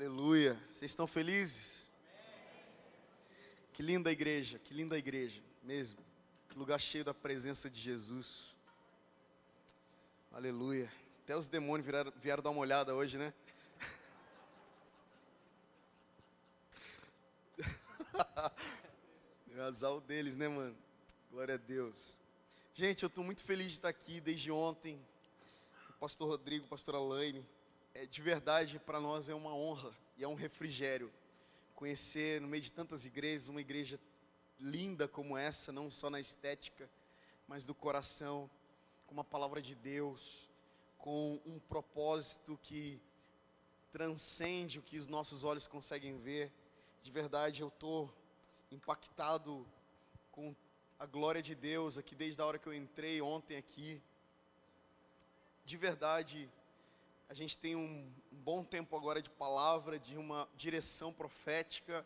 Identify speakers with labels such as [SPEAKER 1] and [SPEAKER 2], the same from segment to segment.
[SPEAKER 1] Aleluia. Vocês estão felizes? Que linda igreja, que linda igreja, mesmo. Que lugar cheio da presença de Jesus. Aleluia. Até os demônios vieram, vieram dar uma olhada hoje, né? É azar deles, né, mano? Glória a Deus. Gente, eu estou muito feliz de estar aqui desde ontem. O pastor Rodrigo, pastor Alaine. É, de verdade, para nós é uma honra e é um refrigério conhecer no meio de tantas igrejas, uma igreja linda como essa, não só na estética, mas do coração, com uma palavra de Deus, com um propósito que transcende o que os nossos olhos conseguem ver. De verdade, eu estou impactado com a glória de Deus aqui desde a hora que eu entrei ontem aqui. De verdade, a gente tem um bom tempo agora de palavra, de uma direção profética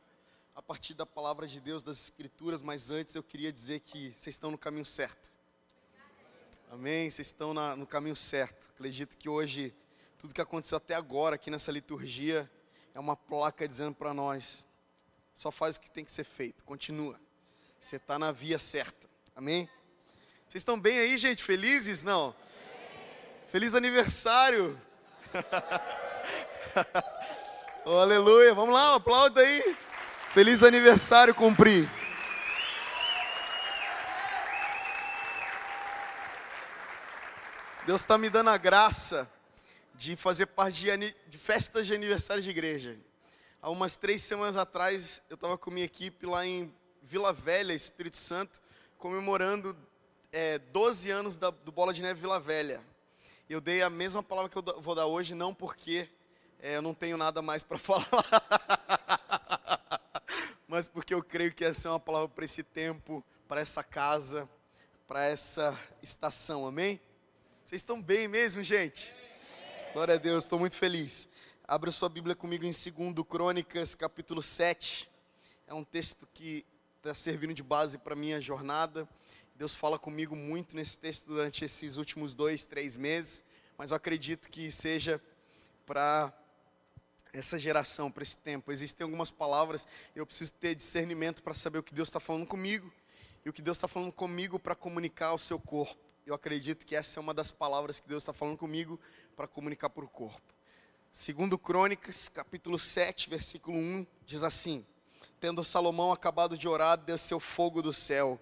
[SPEAKER 1] a partir da palavra de Deus, das Escrituras, mas antes eu queria dizer que vocês estão no caminho certo. Amém? Vocês estão na, no caminho certo. Acredito que hoje, tudo que aconteceu até agora aqui nessa liturgia, é uma placa dizendo para nós: só faz o que tem que ser feito, continua. Você está na via certa. Amém? Vocês estão bem aí, gente? Felizes? Não? Feliz aniversário! Oh, aleluia! Vamos lá, aplauda aí! Feliz aniversário, cumprir! Deus está me dando a graça de fazer parte de, de festas de aniversário de igreja. Há umas três semanas atrás, eu estava com minha equipe lá em Vila Velha, Espírito Santo, comemorando é, 12 anos da, do Bola de Neve Vila Velha. Eu dei a mesma palavra que eu vou dar hoje, não porque é, eu não tenho nada mais para falar, mas porque eu creio que essa é uma palavra para esse tempo, para essa casa, para essa estação, amém? Vocês estão bem mesmo, gente? Glória a Deus, estou muito feliz. Abra sua Bíblia comigo em 2 Crônicas, capítulo 7. É um texto que está servindo de base para a minha jornada. Deus fala comigo muito nesse texto durante esses últimos dois, três meses, mas eu acredito que seja para essa geração, para esse tempo. Existem algumas palavras, eu preciso ter discernimento para saber o que Deus está falando comigo e o que Deus está falando comigo para comunicar ao seu corpo. Eu acredito que essa é uma das palavras que Deus está falando comigo para comunicar para o corpo. Segundo Crônicas, capítulo 7, versículo 1, diz assim: Tendo Salomão acabado de orar, desceu fogo do céu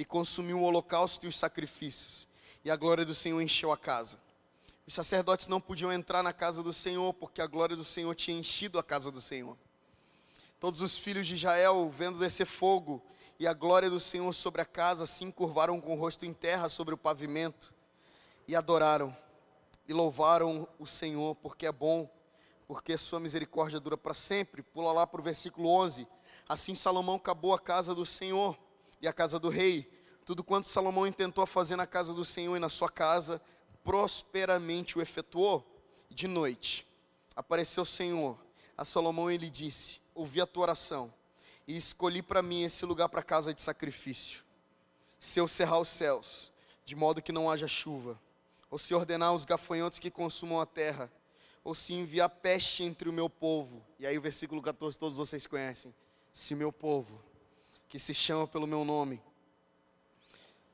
[SPEAKER 1] e consumiu o holocausto e os sacrifícios, e a glória do Senhor encheu a casa. Os sacerdotes não podiam entrar na casa do Senhor, porque a glória do Senhor tinha enchido a casa do Senhor. Todos os filhos de Israel, vendo descer fogo e a glória do Senhor sobre a casa, se encurvaram com o rosto em terra sobre o pavimento e adoraram e louvaram o Senhor, porque é bom, porque sua misericórdia dura para sempre. Pula lá para o versículo 11. Assim Salomão acabou a casa do Senhor e a casa do rei. Tudo quanto Salomão intentou fazer na casa do Senhor e na sua casa, prosperamente o efetuou. De noite, apareceu o Senhor a Salomão e lhe disse: Ouvi a tua oração e escolhi para mim esse lugar para casa de sacrifício. Se eu cerrar os céus, de modo que não haja chuva, ou se ordenar os gafanhotos que consumam a terra, ou se enviar peste entre o meu povo. E aí o versículo 14 todos vocês conhecem. Se meu povo, que se chama pelo meu nome,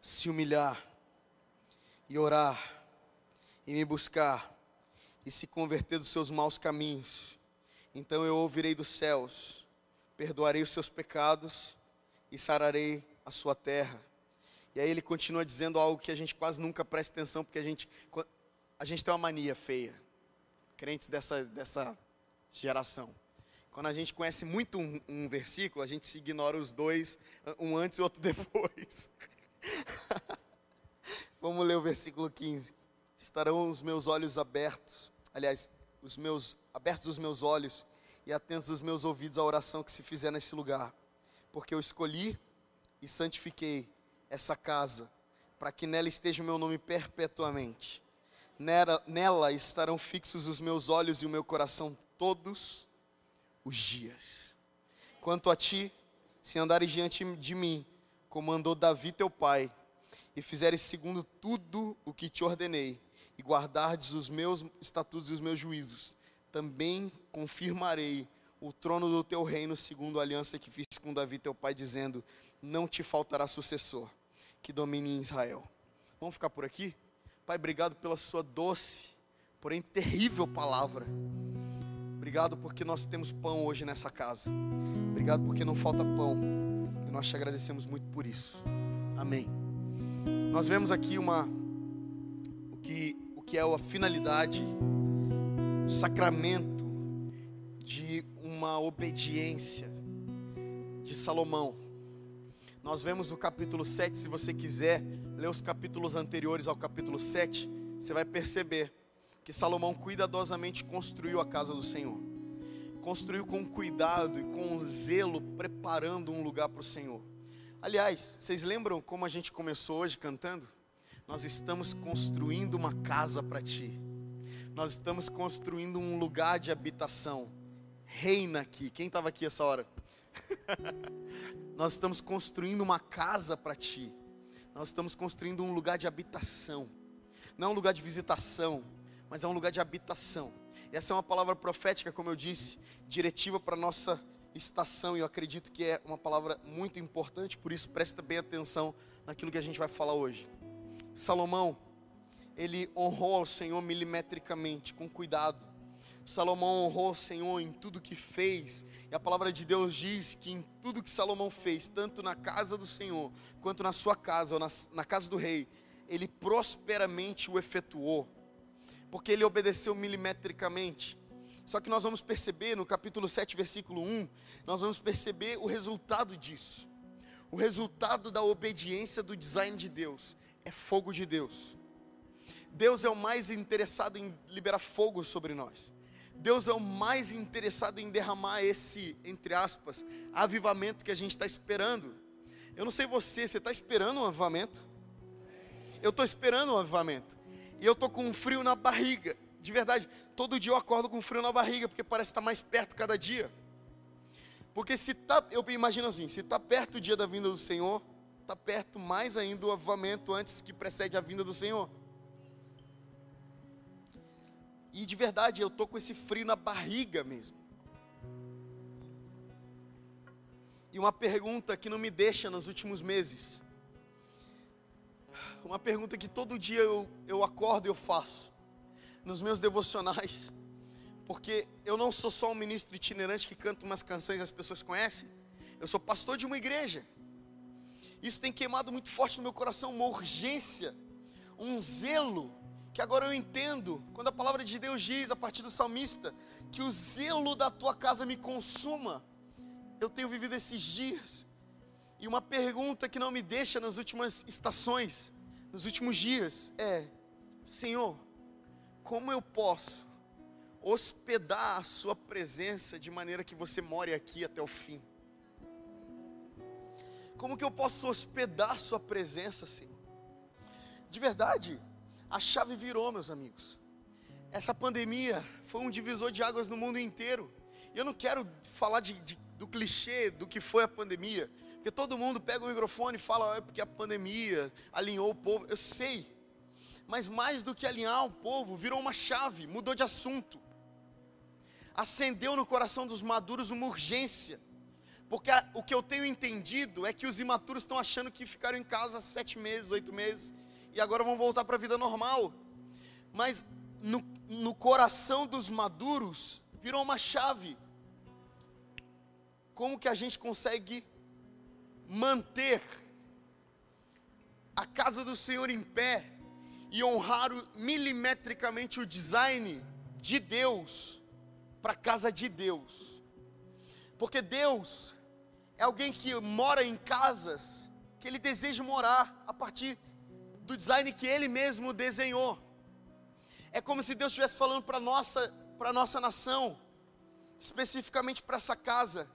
[SPEAKER 1] se humilhar e orar e me buscar e se converter dos seus maus caminhos, então eu ouvirei dos céus, perdoarei os seus pecados e sararei a sua terra. E aí ele continua dizendo algo que a gente quase nunca presta atenção, porque a gente, a gente tem uma mania feia, crentes dessa, dessa geração. Quando a gente conhece muito um, um versículo, a gente ignora os dois, um antes e outro depois. Vamos ler o versículo 15. Estarão os meus olhos abertos, aliás, os meus abertos os meus olhos e atentos os meus ouvidos à oração que se fizer nesse lugar, porque eu escolhi e santifiquei essa casa, para que nela esteja o meu nome perpetuamente. Nela, nela estarão fixos os meus olhos e o meu coração todos os dias. Quanto a ti, se andares diante de mim, como andou Davi teu pai, e fizeres segundo tudo o que te ordenei, e guardardes os meus estatutos e os meus juízos, também confirmarei o trono do teu reino, segundo a aliança que fiz com Davi, teu pai, dizendo: Não te faltará sucessor que domine em Israel. Vamos ficar por aqui? Pai, obrigado pela sua doce, porém terrível palavra. Obrigado porque nós temos pão hoje nessa casa. Obrigado porque não falta pão. E nós te agradecemos muito por isso. Amém. Nós vemos aqui uma o que o que é a finalidade, o sacramento de uma obediência de Salomão. Nós vemos no capítulo 7, se você quiser ler os capítulos anteriores ao capítulo 7, você vai perceber que Salomão cuidadosamente construiu a casa do Senhor. Construiu com cuidado e com zelo, preparando um lugar para o Senhor. Aliás, vocês lembram como a gente começou hoje cantando? Nós estamos construindo uma casa para ti. Nós estamos construindo um lugar de habitação. Reina aqui. Quem estava aqui essa hora? Nós estamos construindo uma casa para ti. Nós estamos construindo um lugar de habitação. Não um lugar de visitação, mas é um lugar de habitação. Essa é uma palavra profética, como eu disse, diretiva para a nossa estação, e eu acredito que é uma palavra muito importante, por isso presta bem atenção naquilo que a gente vai falar hoje. Salomão, ele honrou ao Senhor milimetricamente, com cuidado. Salomão honrou o Senhor em tudo que fez, e a palavra de Deus diz que em tudo que Salomão fez, tanto na casa do Senhor, quanto na sua casa, ou na, na casa do rei, ele prosperamente o efetuou porque ele obedeceu milimetricamente. Só que nós vamos perceber no capítulo 7, versículo 1, nós vamos perceber o resultado disso. O resultado da obediência do design de Deus é fogo de Deus. Deus é o mais interessado em liberar fogo sobre nós. Deus é o mais interessado em derramar esse, entre aspas, avivamento que a gente está esperando. Eu não sei você, você está esperando um avivamento? Eu estou esperando um avivamento e eu tô com um frio na barriga. De verdade, todo dia eu acordo com frio na barriga, porque parece estar tá mais perto cada dia. Porque se tá, eu imagino assim, se está perto o dia da vinda do Senhor, está perto mais ainda o avivamento antes que precede a vinda do Senhor. E de verdade, eu tô com esse frio na barriga mesmo. E uma pergunta que não me deixa nos últimos meses uma pergunta que todo dia eu, eu acordo e eu faço, nos meus devocionais, porque eu não sou só um ministro itinerante que canta umas canções e as pessoas conhecem, eu sou pastor de uma igreja. Isso tem queimado muito forte no meu coração uma urgência, um zelo, que agora eu entendo, quando a palavra de Deus diz, a partir do salmista, que o zelo da tua casa me consuma. Eu tenho vivido esses dias, e uma pergunta que não me deixa nas últimas estações, nos últimos dias é: Senhor, como eu posso hospedar a Sua presença de maneira que você more aqui até o fim? Como que eu posso hospedar a Sua presença, Senhor? De verdade, a chave virou, meus amigos. Essa pandemia foi um divisor de águas no mundo inteiro. Eu não quero falar de, de, do clichê do que foi a pandemia. Porque todo mundo pega o microfone e fala, é porque a pandemia alinhou o povo. Eu sei. Mas mais do que alinhar o povo, virou uma chave, mudou de assunto. Acendeu no coração dos maduros uma urgência. Porque o que eu tenho entendido é que os imaturos estão achando que ficaram em casa sete meses, oito meses, e agora vão voltar para a vida normal. Mas no, no coração dos maduros virou uma chave. Como que a gente consegue manter a casa do Senhor em pé e honrar milimetricamente o design de Deus para a casa de Deus. Porque Deus é alguém que mora em casas que ele deseja morar a partir do design que ele mesmo desenhou. É como se Deus estivesse falando para nossa para nossa nação, especificamente para essa casa.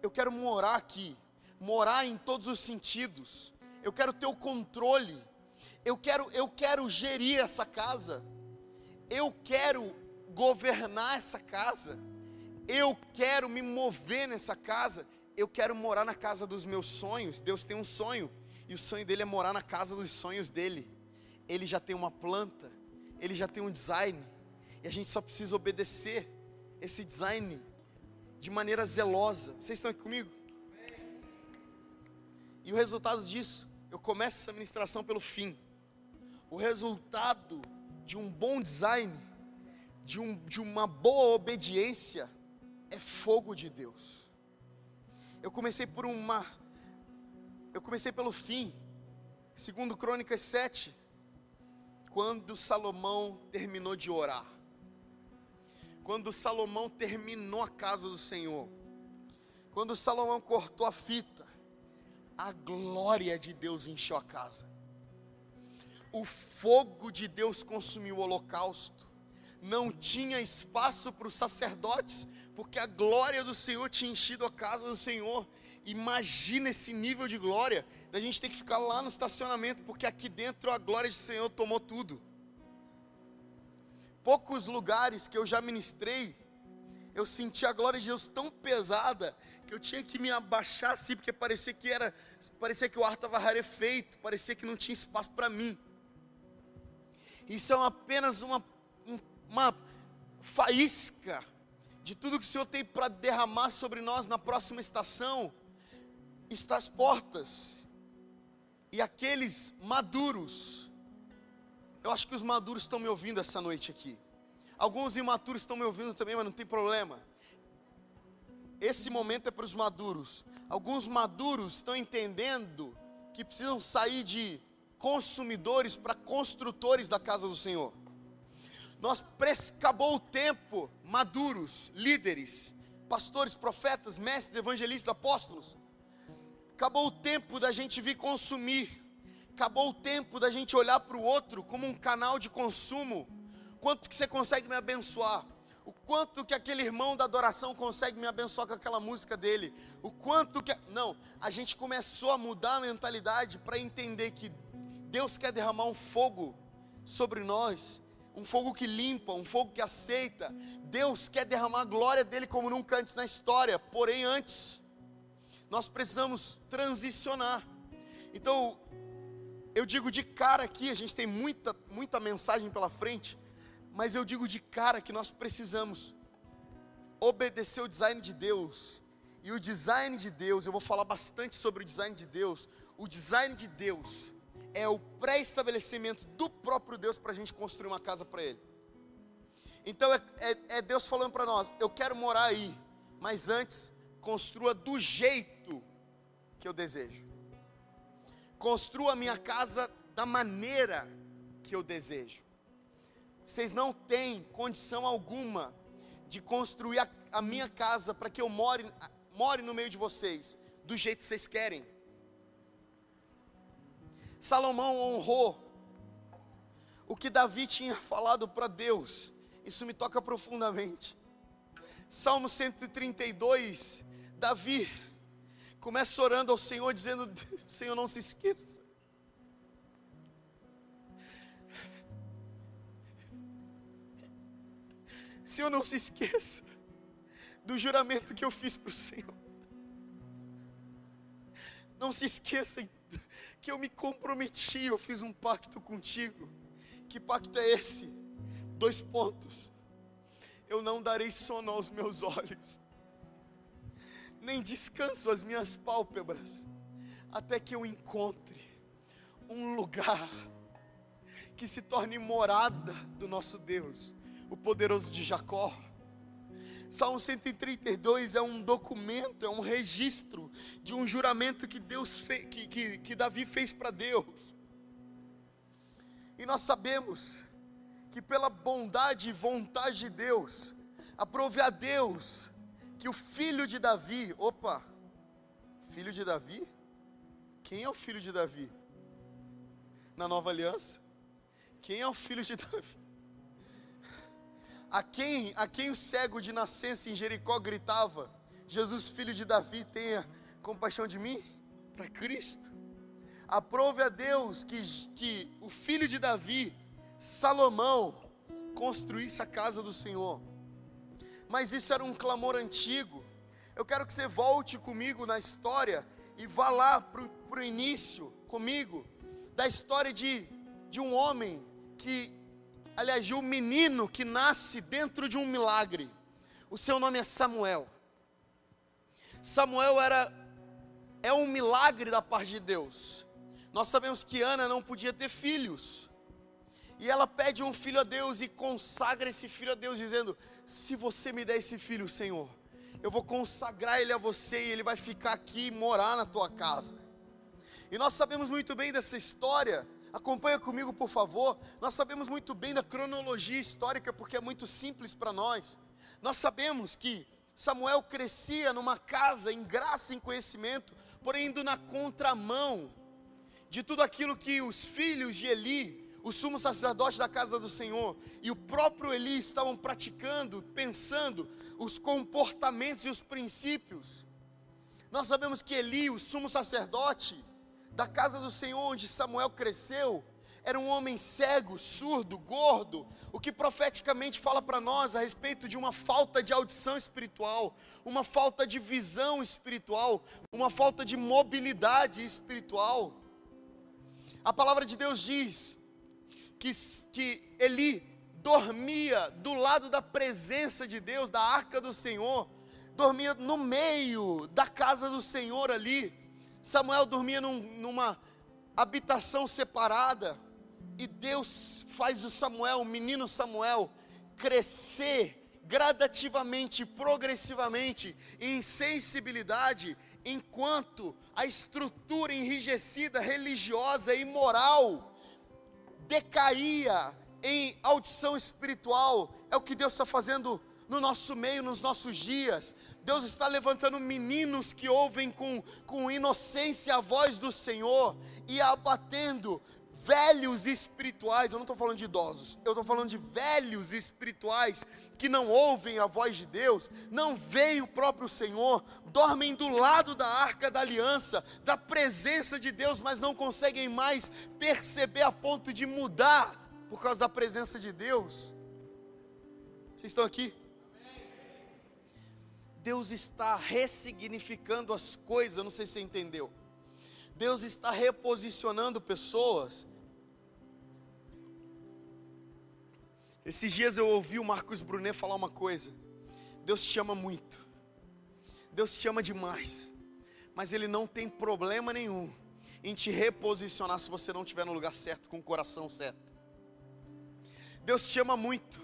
[SPEAKER 1] Eu quero morar aqui morar em todos os sentidos. Eu quero ter o controle. Eu quero, eu quero gerir essa casa. Eu quero governar essa casa. Eu quero me mover nessa casa. Eu quero morar na casa dos meus sonhos. Deus tem um sonho. E o sonho dele é morar na casa dos sonhos dele. Ele já tem uma planta. Ele já tem um design. E a gente só precisa obedecer. esse design de maneira zelosa. Vocês estão aqui comigo? E o resultado disso, eu começo essa ministração pelo fim. O resultado de um bom design, de, um, de uma boa obediência, é fogo de Deus. Eu comecei por uma. Eu comecei pelo fim. Segundo Crônicas 7, quando Salomão terminou de orar. Quando Salomão terminou a casa do Senhor. Quando Salomão cortou a fita, a glória de Deus encheu a casa. O fogo de Deus consumiu o holocausto. Não tinha espaço para os sacerdotes, porque a glória do Senhor tinha enchido a casa do Senhor. Imagina esse nível de glória, da gente ter que ficar lá no estacionamento, porque aqui dentro a glória do Senhor tomou tudo. Poucos lugares que eu já ministrei, eu senti a glória de Deus tão pesada que eu tinha que me abaixar assim, porque parecia que era, parecia que o ar estava rarefeito, parecia que não tinha espaço para mim. Isso é apenas uma, uma faísca de tudo que o Senhor tem para derramar sobre nós na próxima estação. Está às portas. E aqueles maduros, eu acho que os maduros estão me ouvindo essa noite aqui. Alguns imaturos estão me ouvindo também, mas não tem problema. Esse momento é para os maduros. Alguns maduros estão entendendo que precisam sair de consumidores para construtores da casa do Senhor. Nós acabou o tempo, maduros, líderes, pastores, profetas, mestres, evangelistas, apóstolos. Acabou o tempo da gente vir consumir. Acabou o tempo da gente olhar para o outro como um canal de consumo. Quanto que você consegue me abençoar? O quanto que aquele irmão da adoração consegue me abençoar com aquela música dele? O quanto que. Não, a gente começou a mudar a mentalidade para entender que Deus quer derramar um fogo sobre nós, um fogo que limpa, um fogo que aceita. Deus quer derramar a glória dele como nunca antes na história, porém antes nós precisamos transicionar. Então, eu digo de cara aqui, a gente tem muita muita mensagem pela frente, mas eu digo de cara que nós precisamos obedecer o design de Deus. E o design de Deus, eu vou falar bastante sobre o design de Deus. O design de Deus é o pré-estabelecimento do próprio Deus para a gente construir uma casa para Ele. Então é, é, é Deus falando para nós: eu quero morar aí, mas antes construa do jeito que eu desejo. Construa a minha casa da maneira que eu desejo. Vocês não têm condição alguma de construir a, a minha casa para que eu more, more no meio de vocês do jeito que vocês querem. Salomão honrou o que Davi tinha falado para Deus. Isso me toca profundamente. Salmo 132, Davi começa orando ao Senhor, dizendo: Senhor, não se esqueça. Senhor, não se esqueça do juramento que eu fiz para o Senhor. Não se esqueça que eu me comprometi, eu fiz um pacto contigo. Que pacto é esse? Dois pontos. Eu não darei sono aos meus olhos, nem descanso às minhas pálpebras, até que eu encontre um lugar que se torne morada do nosso Deus, o poderoso de Jacó Salmo 132 é um documento, é um registro de um juramento que Deus fez, que, que, que Davi fez para Deus. E nós sabemos que pela bondade e vontade de Deus, aprove a Deus que o filho de Davi, opa, filho de Davi? Quem é o filho de Davi? Na nova aliança? Quem é o filho de Davi? A quem, a quem o cego de nascença em Jericó gritava: Jesus, filho de Davi, tenha compaixão de mim? Para Cristo. Aprove a Deus que, que o filho de Davi, Salomão, construísse a casa do Senhor. Mas isso era um clamor antigo. Eu quero que você volte comigo na história e vá lá para o início comigo da história de, de um homem que aliás, de um menino que nasce dentro de um milagre. O seu nome é Samuel. Samuel era é um milagre da parte de Deus. Nós sabemos que Ana não podia ter filhos. E ela pede um filho a Deus e consagra esse filho a Deus, dizendo: Se você me der esse filho, Senhor, eu vou consagrar ele a você e ele vai ficar aqui e morar na tua casa. E nós sabemos muito bem dessa história. Acompanha comigo, por favor. Nós sabemos muito bem da cronologia histórica porque é muito simples para nós. Nós sabemos que Samuel crescia numa casa em graça e em conhecimento, porém indo na contramão de tudo aquilo que os filhos de Eli, o sumo sacerdote da casa do Senhor, e o próprio Eli estavam praticando, pensando os comportamentos e os princípios. Nós sabemos que Eli, o sumo sacerdote da casa do Senhor, onde Samuel cresceu, era um homem cego, surdo, gordo, o que profeticamente fala para nós a respeito de uma falta de audição espiritual, uma falta de visão espiritual, uma falta de mobilidade espiritual. A palavra de Deus diz que, que Eli dormia do lado da presença de Deus, da arca do Senhor, dormia no meio da casa do Senhor ali. Samuel dormia num, numa habitação separada, e Deus faz o Samuel, o menino Samuel, crescer gradativamente, progressivamente, em sensibilidade, enquanto a estrutura enrijecida, religiosa e moral decaía em audição espiritual. É o que Deus está fazendo no nosso meio, nos nossos dias. Deus está levantando meninos que ouvem com, com inocência a voz do Senhor e abatendo velhos espirituais, eu não estou falando de idosos, eu estou falando de velhos espirituais que não ouvem a voz de Deus, não veem o próprio Senhor, dormem do lado da arca da aliança, da presença de Deus, mas não conseguem mais perceber a ponto de mudar por causa da presença de Deus. Vocês estão aqui? Deus está ressignificando as coisas, não sei se você entendeu. Deus está reposicionando pessoas Esses dias eu ouvi o Marcos Brunet falar uma coisa. Deus te ama muito. Deus te ama demais. Mas Ele não tem problema nenhum em te reposicionar se você não estiver no lugar certo, com o coração certo. Deus te ama muito,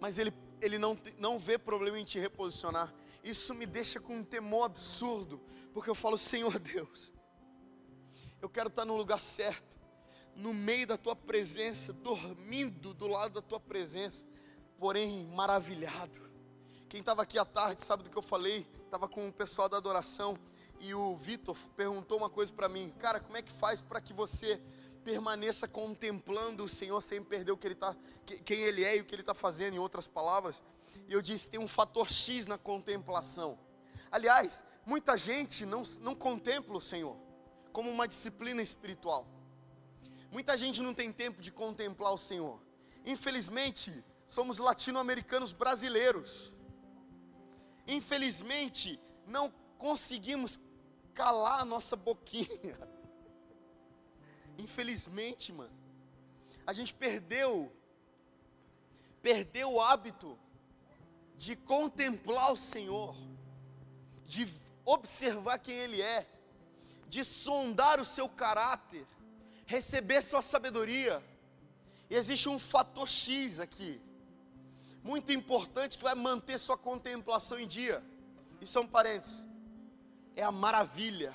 [SPEAKER 1] mas Ele, ele não, não vê problema em te reposicionar. Isso me deixa com um temor absurdo, porque eu falo, Senhor Deus, eu quero estar no lugar certo no meio da tua presença, dormindo do lado da tua presença, porém maravilhado. Quem estava aqui à tarde sabe do que eu falei, estava com o pessoal da adoração e o Vitor perguntou uma coisa para mim, cara, como é que faz para que você permaneça contemplando o Senhor sem perder o que ele tá, quem Ele é e o que Ele está fazendo, em outras palavras? E eu disse, tem um fator X na contemplação. Aliás, muita gente não, não contempla o Senhor como uma disciplina espiritual. Muita gente não tem tempo de contemplar o Senhor. Infelizmente, somos latino-americanos brasileiros. Infelizmente, não conseguimos calar a nossa boquinha. Infelizmente, mano. A gente perdeu perdeu o hábito de contemplar o Senhor, de observar quem ele é, de sondar o seu caráter receber sua sabedoria. E existe um fator X aqui, muito importante, que vai manter sua contemplação em dia. E são parentes, é a maravilha,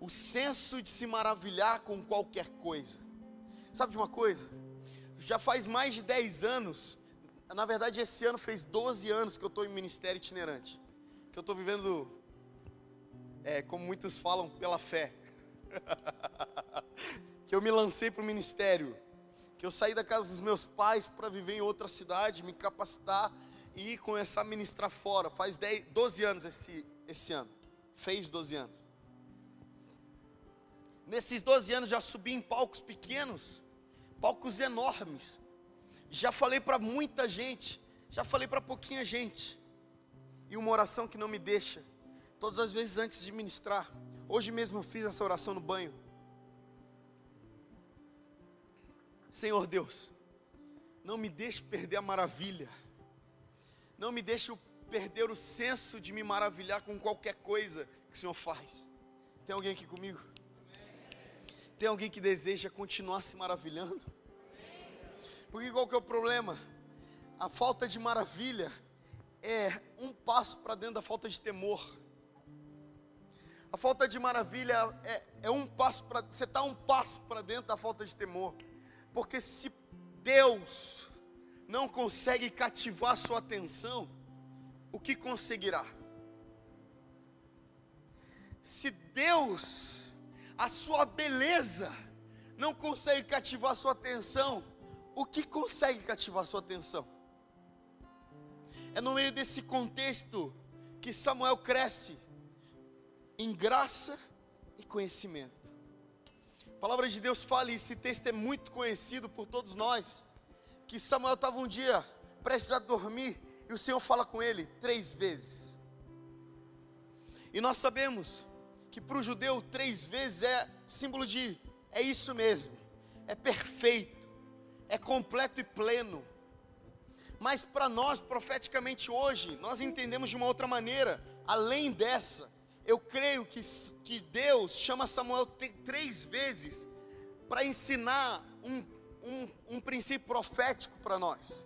[SPEAKER 1] o senso de se maravilhar com qualquer coisa. Sabe de uma coisa? Já faz mais de 10 anos, na verdade esse ano fez 12 anos que eu estou em ministério itinerante, que eu estou vivendo, é, como muitos falam, pela fé. que eu me lancei para o ministério, que eu saí da casa dos meus pais para viver em outra cidade, me capacitar e começar a ministrar fora. Faz 10, 12 anos esse, esse ano. Fez 12 anos. Nesses 12 anos já subi em palcos pequenos, palcos enormes. Já falei para muita gente, já falei para pouquinha gente. E uma oração que não me deixa, todas as vezes antes de ministrar. Hoje mesmo fiz essa oração no banho. Senhor Deus, não me deixe perder a maravilha, não me deixe perder o senso de me maravilhar com qualquer coisa que o Senhor faz. Tem alguém aqui comigo? Tem alguém que deseja continuar se maravilhando? Porque qual que é o problema? A falta de maravilha é um passo para dentro da falta de temor. A falta de maravilha é, é um passo para. Você está um passo para dentro da falta de temor. Porque se Deus não consegue cativar sua atenção, o que conseguirá? Se Deus, a sua beleza, não consegue cativar sua atenção, o que consegue cativar sua atenção? É no meio desse contexto que Samuel cresce em graça e conhecimento. A palavra de Deus fala, e esse texto é muito conhecido por todos nós, que Samuel estava um dia prestes a dormir e o Senhor fala com ele três vezes. E nós sabemos que para o judeu três vezes é símbolo de é isso mesmo, é perfeito, é completo e pleno. Mas para nós, profeticamente hoje, nós entendemos de uma outra maneira, além dessa. Eu creio que, que Deus chama Samuel três vezes para ensinar um, um, um princípio profético para nós.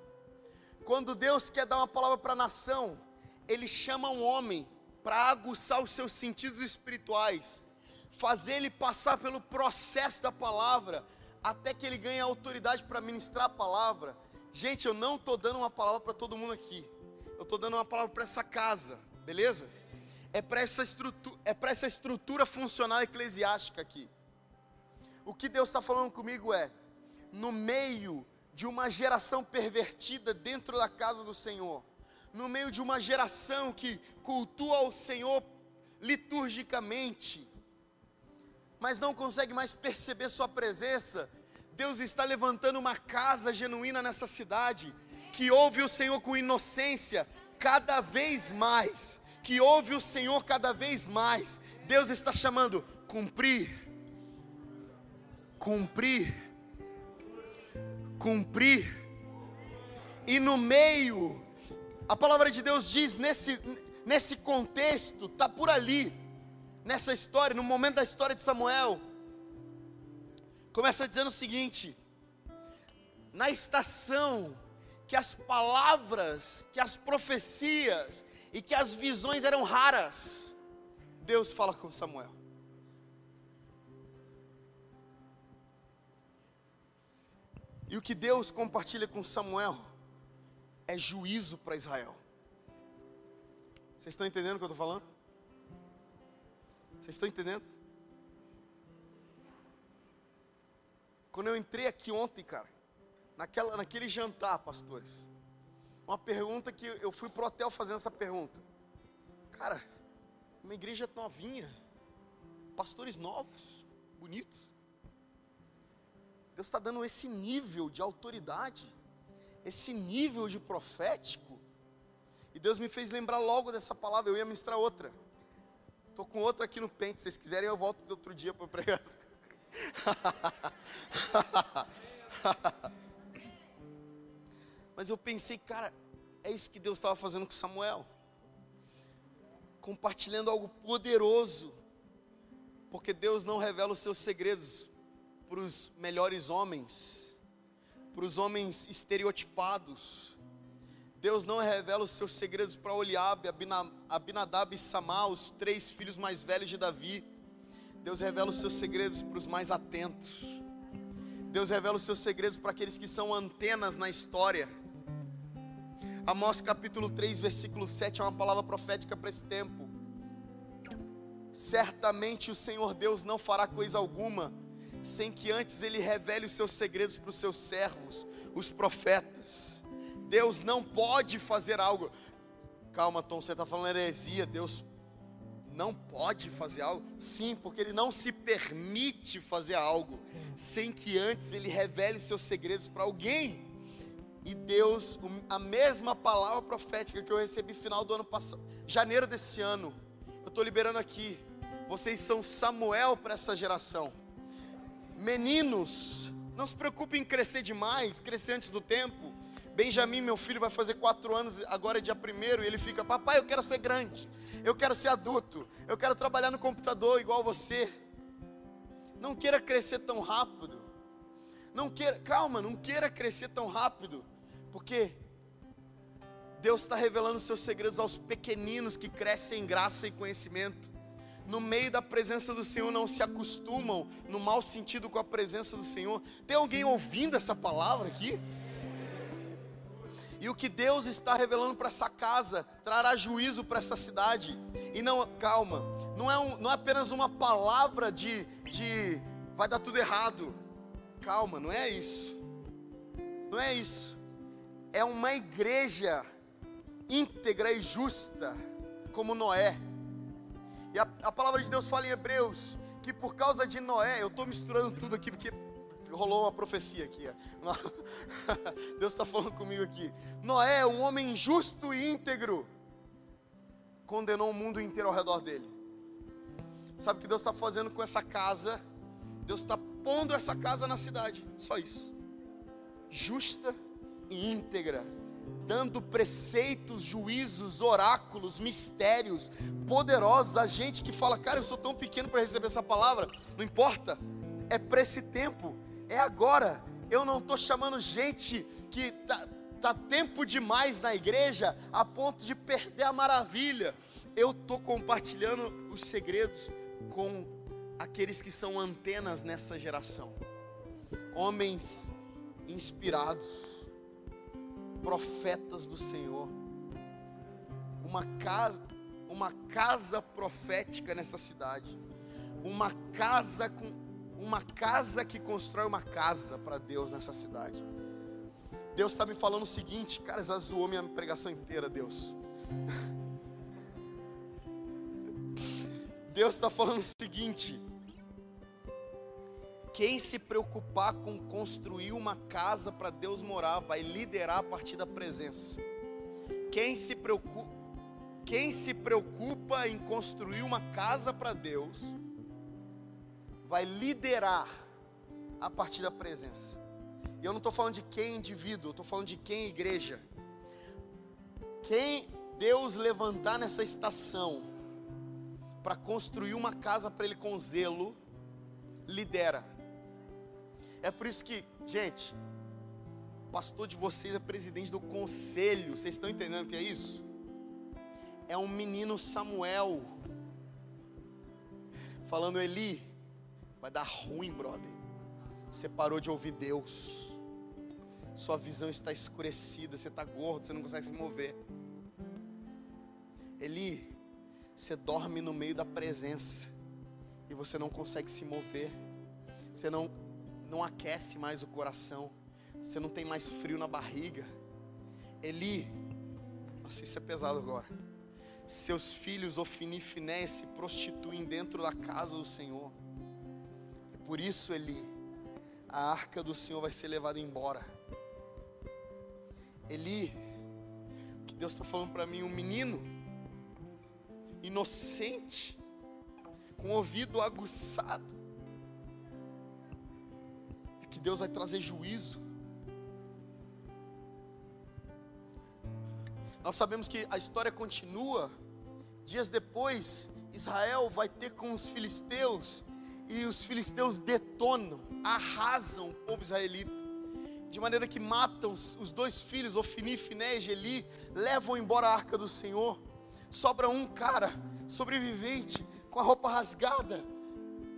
[SPEAKER 1] Quando Deus quer dar uma palavra para a nação, Ele chama um homem para aguçar os seus sentidos espirituais, fazer ele passar pelo processo da palavra, até que ele ganhe autoridade para ministrar a palavra. Gente, eu não estou dando uma palavra para todo mundo aqui, eu estou dando uma palavra para essa casa, beleza? É para essa, estrutura, é essa estrutura funcional eclesiástica aqui. O que Deus está falando comigo é: no meio de uma geração pervertida dentro da casa do Senhor, no meio de uma geração que cultua o Senhor liturgicamente, mas não consegue mais perceber Sua presença, Deus está levantando uma casa genuína nessa cidade, que ouve o Senhor com inocência cada vez mais, que ouve o Senhor cada vez mais. Deus está chamando cumprir, cumprir, cumprir, e no meio a palavra de Deus diz nesse, nesse contexto, está por ali, nessa história, no momento da história de Samuel, começa dizendo o seguinte: na estação que as palavras, que as profecias e que as visões eram raras, Deus fala com Samuel. E o que Deus compartilha com Samuel é juízo para Israel. Vocês estão entendendo o que eu estou falando? Vocês estão entendendo? Quando eu entrei aqui ontem, cara, naquela, naquele jantar, pastores, uma pergunta que eu fui pro hotel fazendo essa pergunta. Cara, uma igreja novinha, pastores novos, bonitos. Deus está dando esse nível de autoridade esse nível de profético. E Deus me fez lembrar logo dessa palavra, eu ia ministrar outra. Estou com outra aqui no pente, se vocês quiserem eu volto outro dia para pregar. Mas eu pensei, cara, é isso que Deus estava fazendo com Samuel. Compartilhando algo poderoso. Porque Deus não revela os seus segredos para os melhores homens para os homens estereotipados. Deus não revela os seus segredos para Oliabe, Abinadab e Samá, os três filhos mais velhos de Davi. Deus revela os seus segredos para os mais atentos. Deus revela os seus segredos para aqueles que são antenas na história. Amós capítulo 3, versículo 7 é uma palavra profética para esse tempo. Certamente o Senhor Deus não fará coisa alguma sem que antes ele revele os seus segredos para os seus servos, os profetas. Deus não pode fazer algo. Calma, Tom, você está falando heresia. Deus não pode fazer algo? Sim, porque ele não se permite fazer algo sem que antes ele revele seus segredos para alguém. E Deus, a mesma palavra profética que eu recebi final do ano passado, janeiro desse ano, eu estou liberando aqui. Vocês são Samuel para essa geração. Meninos, não se preocupe em crescer demais, crescer antes do tempo. Benjamin, meu filho, vai fazer quatro anos, agora é dia primeiro, e ele fica, papai, eu quero ser grande, eu quero ser adulto, eu quero trabalhar no computador igual você. Não queira crescer tão rápido. Não queira, calma, não queira crescer tão rápido, porque Deus está revelando seus segredos aos pequeninos que crescem em graça e conhecimento. No meio da presença do Senhor não se acostumam no mau sentido com a presença do Senhor. Tem alguém ouvindo essa palavra aqui? E o que Deus está revelando para essa casa trará juízo para essa cidade. E não, calma, não é, um, não é apenas uma palavra de, de vai dar tudo errado. Calma, não é isso. Não é isso. É uma igreja íntegra e justa, como Noé. E a, a palavra de Deus fala em Hebreus que por causa de Noé, eu estou misturando tudo aqui porque rolou uma profecia aqui. Deus está falando comigo aqui. Noé, um homem justo e íntegro, condenou o mundo inteiro ao redor dele. Sabe o que Deus está fazendo com essa casa? Deus está pondo essa casa na cidade. Só isso. Justa e íntegra. Dando preceitos, juízos, oráculos, mistérios poderosos a gente que fala, cara, eu sou tão pequeno para receber essa palavra. Não importa, é para esse tempo é agora. Eu não estou chamando gente que tá, tá tempo demais na igreja a ponto de perder a maravilha. Eu estou compartilhando os segredos com aqueles que são antenas nessa geração. Homens inspirados, profetas do Senhor. Uma casa, uma casa profética nessa cidade. Uma casa com uma casa que constrói uma casa para Deus nessa cidade. Deus está me falando o seguinte, cara, já zoou minha pregação inteira, Deus. Deus está falando o seguinte: quem se preocupar com construir uma casa para Deus morar, vai liderar a partir da presença. Quem se preocupa, quem se preocupa em construir uma casa para Deus, vai liderar a partir da presença. E eu não estou falando de quem indivíduo, eu estou falando de quem igreja. Quem Deus levantar nessa estação para construir uma casa para Ele com zelo, lidera. É por isso que, gente, o pastor de vocês é presidente do conselho. Vocês estão entendendo o que é isso? É um menino Samuel falando Eli, Vai dar ruim, brother. Você parou de ouvir Deus. Sua visão está escurecida. Você está gordo, você não consegue se mover. Eli, você dorme no meio da presença. E você não consegue se mover. Você não, não aquece mais o coração. Você não tem mais frio na barriga. Eli, nossa, isso é pesado agora. Seus filhos, Ofini e Finé, se prostituem dentro da casa do Senhor. Por isso, Eli, a arca do Senhor vai ser levada embora. Eli, o que Deus está falando para mim, um menino inocente, com o ouvido aguçado, e que Deus vai trazer juízo. Nós sabemos que a história continua. Dias depois, Israel vai ter com os filisteus e os filisteus detonam, arrasam o povo israelita, de maneira que matam os dois filhos, Ofini, Finé e Geli, levam embora a arca do Senhor. Sobra um cara, sobrevivente, com a roupa rasgada,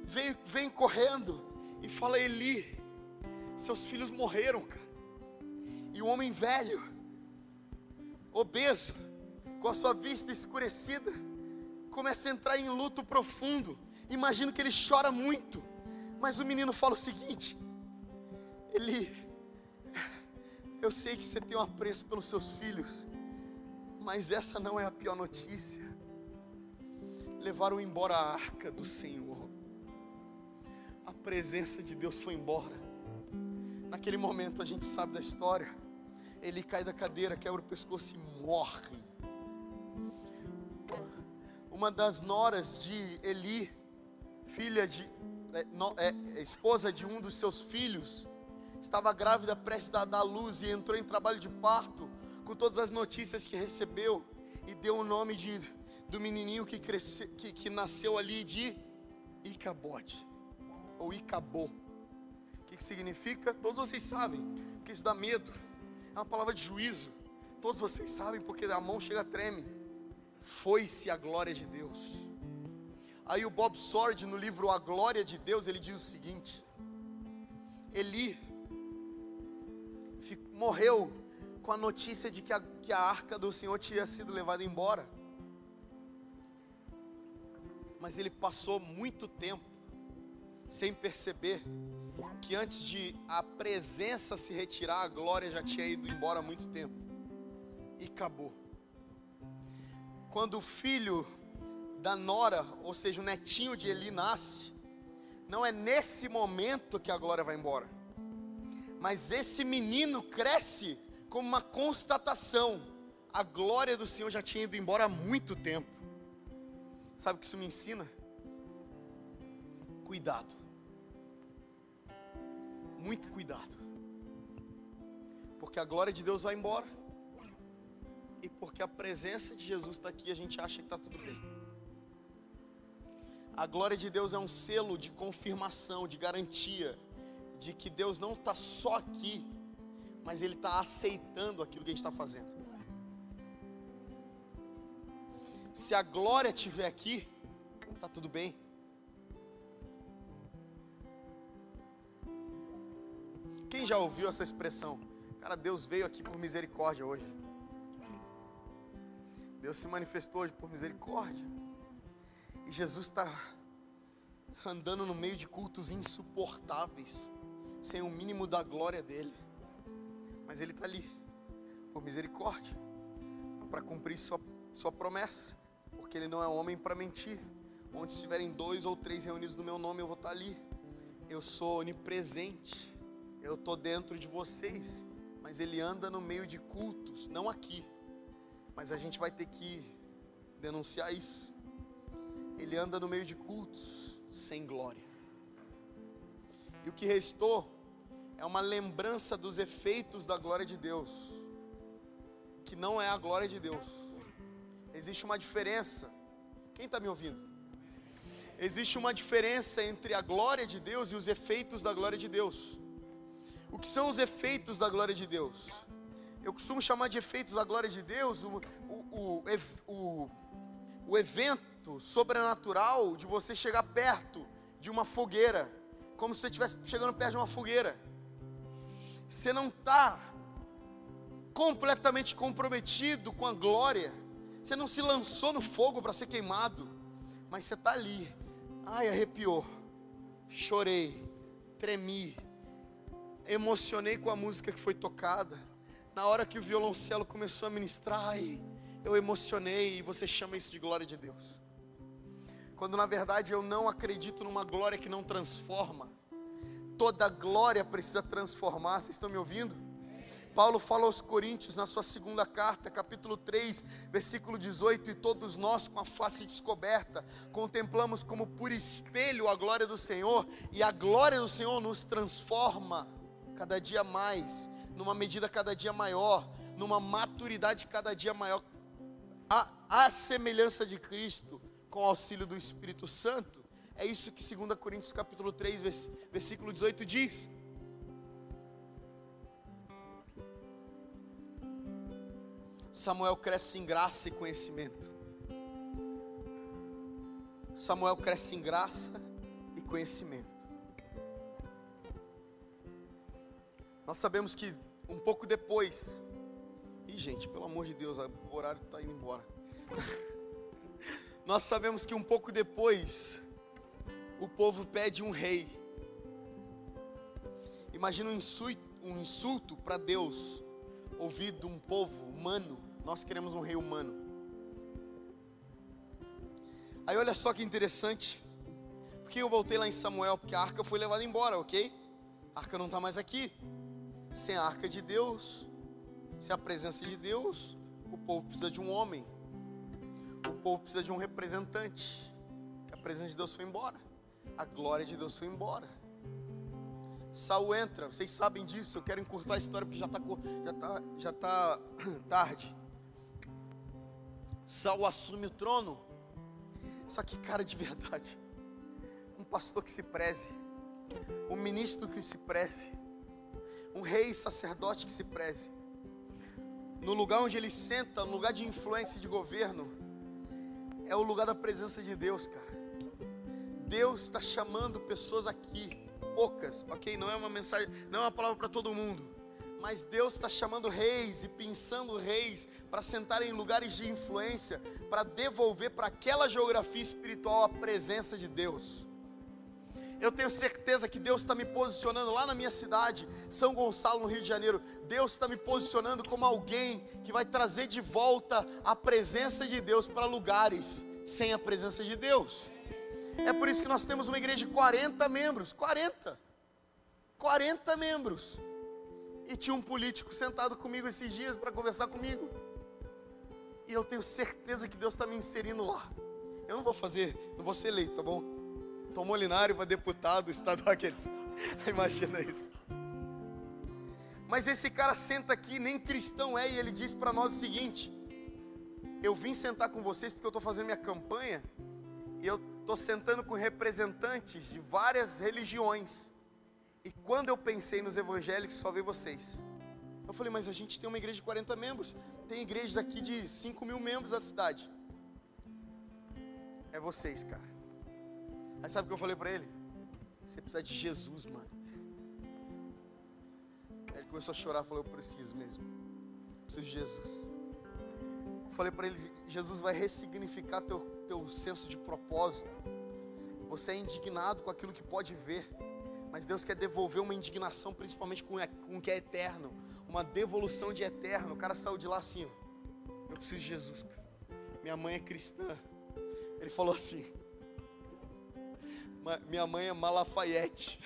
[SPEAKER 1] vem, vem correndo e fala: Eli, seus filhos morreram, cara. E o homem velho, obeso, com a sua vista escurecida, começa a entrar em luto profundo Imagino que ele chora muito. Mas o menino fala o seguinte: Ele, eu sei que você tem um apreço pelos seus filhos, mas essa não é a pior notícia. Levaram embora a arca do Senhor. A presença de Deus foi embora. Naquele momento a gente sabe da história. Ele cai da cadeira, quebra o pescoço e morre. Uma das noras de Eli filha de, é, no, é, esposa de um dos seus filhos, estava grávida, prestes a dar luz e entrou em trabalho de parto, com todas as notícias que recebeu, e deu o nome de, do menininho que, cresce, que, que nasceu ali de Icabote, ou Icabô. Que, significa? Todos vocês sabem, que isso dá medo, é uma palavra de juízo. Todos vocês sabem, porque a mão chega treme. Foi-se a glória de Deus. Aí o Bob Sword, no livro A Glória de Deus, ele diz o seguinte: Eli morreu com a notícia de que a, que a arca do Senhor tinha sido levada embora. Mas ele passou muito tempo sem perceber que antes de a presença se retirar, a glória já tinha ido embora há muito tempo. E acabou. Quando o filho da nora, ou seja, o netinho de Eli nasce, não é nesse momento que a glória vai embora. Mas esse menino cresce como uma constatação. A glória do Senhor já tinha ido embora há muito tempo. Sabe o que isso me ensina? Cuidado. Muito cuidado. Porque a glória de Deus vai embora. E porque a presença de Jesus está aqui, a gente acha que está tudo bem. A glória de Deus é um selo de confirmação, de garantia, de que Deus não está só aqui, mas Ele está aceitando aquilo que a gente está fazendo. Se a glória estiver aqui, está tudo bem. Quem já ouviu essa expressão? Cara, Deus veio aqui por misericórdia hoje. Deus se manifestou hoje por misericórdia. E Jesus está andando no meio de cultos insuportáveis, sem o mínimo da glória dele. Mas ele está ali, por misericórdia, para cumprir sua, sua promessa, porque ele não é homem para mentir. Onde estiverem dois ou três reunidos no meu nome, eu vou estar tá ali. Eu sou onipresente eu estou dentro de vocês, mas ele anda no meio de cultos, não aqui. Mas a gente vai ter que denunciar isso. Ele anda no meio de cultos sem glória. E o que restou é uma lembrança dos efeitos da glória de Deus, que não é a glória de Deus. Existe uma diferença. Quem está me ouvindo? Existe uma diferença entre a glória de Deus e os efeitos da glória de Deus. O que são os efeitos da glória de Deus? Eu costumo chamar de efeitos da glória de Deus o, o, o, o, evento sobrenatural de você chegar perto de uma fogueira, como se você estivesse chegando perto de uma fogueira. Você não está completamente comprometido com a glória, você não se lançou no fogo para ser queimado, mas você está ali. Ai, arrepiou, chorei, tremi, emocionei com a música que foi tocada. Na hora que o violoncelo começou a ministrar, eu emocionei e você chama isso de glória de Deus. Quando na verdade eu não acredito numa glória que não transforma. Toda glória precisa transformar. Vocês estão me ouvindo? Paulo fala aos Coríntios na sua segunda carta, capítulo 3, versículo 18: E todos nós, com a face descoberta, contemplamos como por espelho a glória do Senhor, e a glória do Senhor nos transforma cada dia mais, numa medida cada dia maior, numa maturidade cada dia maior, a, a semelhança de Cristo, com o auxílio do Espírito Santo. É isso que 2 Coríntios capítulo 3, versículo 18 diz. Samuel cresce em graça e conhecimento. Samuel cresce em graça e conhecimento. Nós sabemos que um pouco depois, e gente, pelo amor de Deus, o horário está indo embora. Nós sabemos que um pouco depois, o povo pede um rei. Imagina um insulto, um insulto para Deus, ouvido de um povo humano. Nós queremos um rei humano. Aí olha só que interessante. Porque eu voltei lá em Samuel? Porque a arca foi levada embora, ok? A arca não está mais aqui. Sem a arca de Deus, sem a presença de Deus, o povo precisa de um homem. O povo precisa de um representante. Que a presença de Deus foi embora. A glória de Deus foi embora. Saul entra, vocês sabem disso, eu quero encurtar a história porque já está já tá, já tá tarde. Saul assume o trono. Só que, cara, de verdade, um pastor que se preze, um ministro que se preze, um rei sacerdote que se preze, no lugar onde ele senta, no lugar de influência de governo, é o lugar da presença de Deus, cara. Deus está chamando pessoas aqui, poucas, ok? Não é uma mensagem, não é uma palavra para todo mundo mas Deus está chamando reis e pensando reis para sentarem em lugares de influência, para devolver para aquela geografia espiritual a presença de Deus. Eu tenho certeza que Deus está me posicionando lá na minha cidade, São Gonçalo, no Rio de Janeiro. Deus está me posicionando como alguém que vai trazer de volta a presença de Deus para lugares sem a presença de Deus. É por isso que nós temos uma igreja de 40 membros 40. 40 membros. E tinha um político sentado comigo esses dias para conversar comigo. E eu tenho certeza que Deus está me inserindo lá. Eu não vou fazer, não vou ser eleito, tá bom? Tomou linário para deputado estadual aqueles. Imagina isso. Mas esse cara senta aqui, nem cristão é, e ele diz para nós o seguinte: Eu vim sentar com vocês porque eu estou fazendo minha campanha, e eu estou sentando com representantes de várias religiões. E quando eu pensei nos evangélicos, só veio vocês. Eu falei, mas a gente tem uma igreja de 40 membros. Tem igrejas aqui de 5 mil membros da cidade. É vocês, cara. Aí sabe o que eu falei para ele? Você precisa de Jesus, mano. Aí ele começou a chorar, falou, eu preciso mesmo. Preciso de Jesus. Eu falei para ele, Jesus vai ressignificar teu, teu senso de propósito. Você é indignado com aquilo que pode ver. Mas Deus quer devolver uma indignação, principalmente com, com o que é eterno. Uma devolução de eterno. O cara saiu de lá assim: Eu preciso de Jesus. Minha mãe é cristã. Ele falou assim: Minha mãe é Malafayette.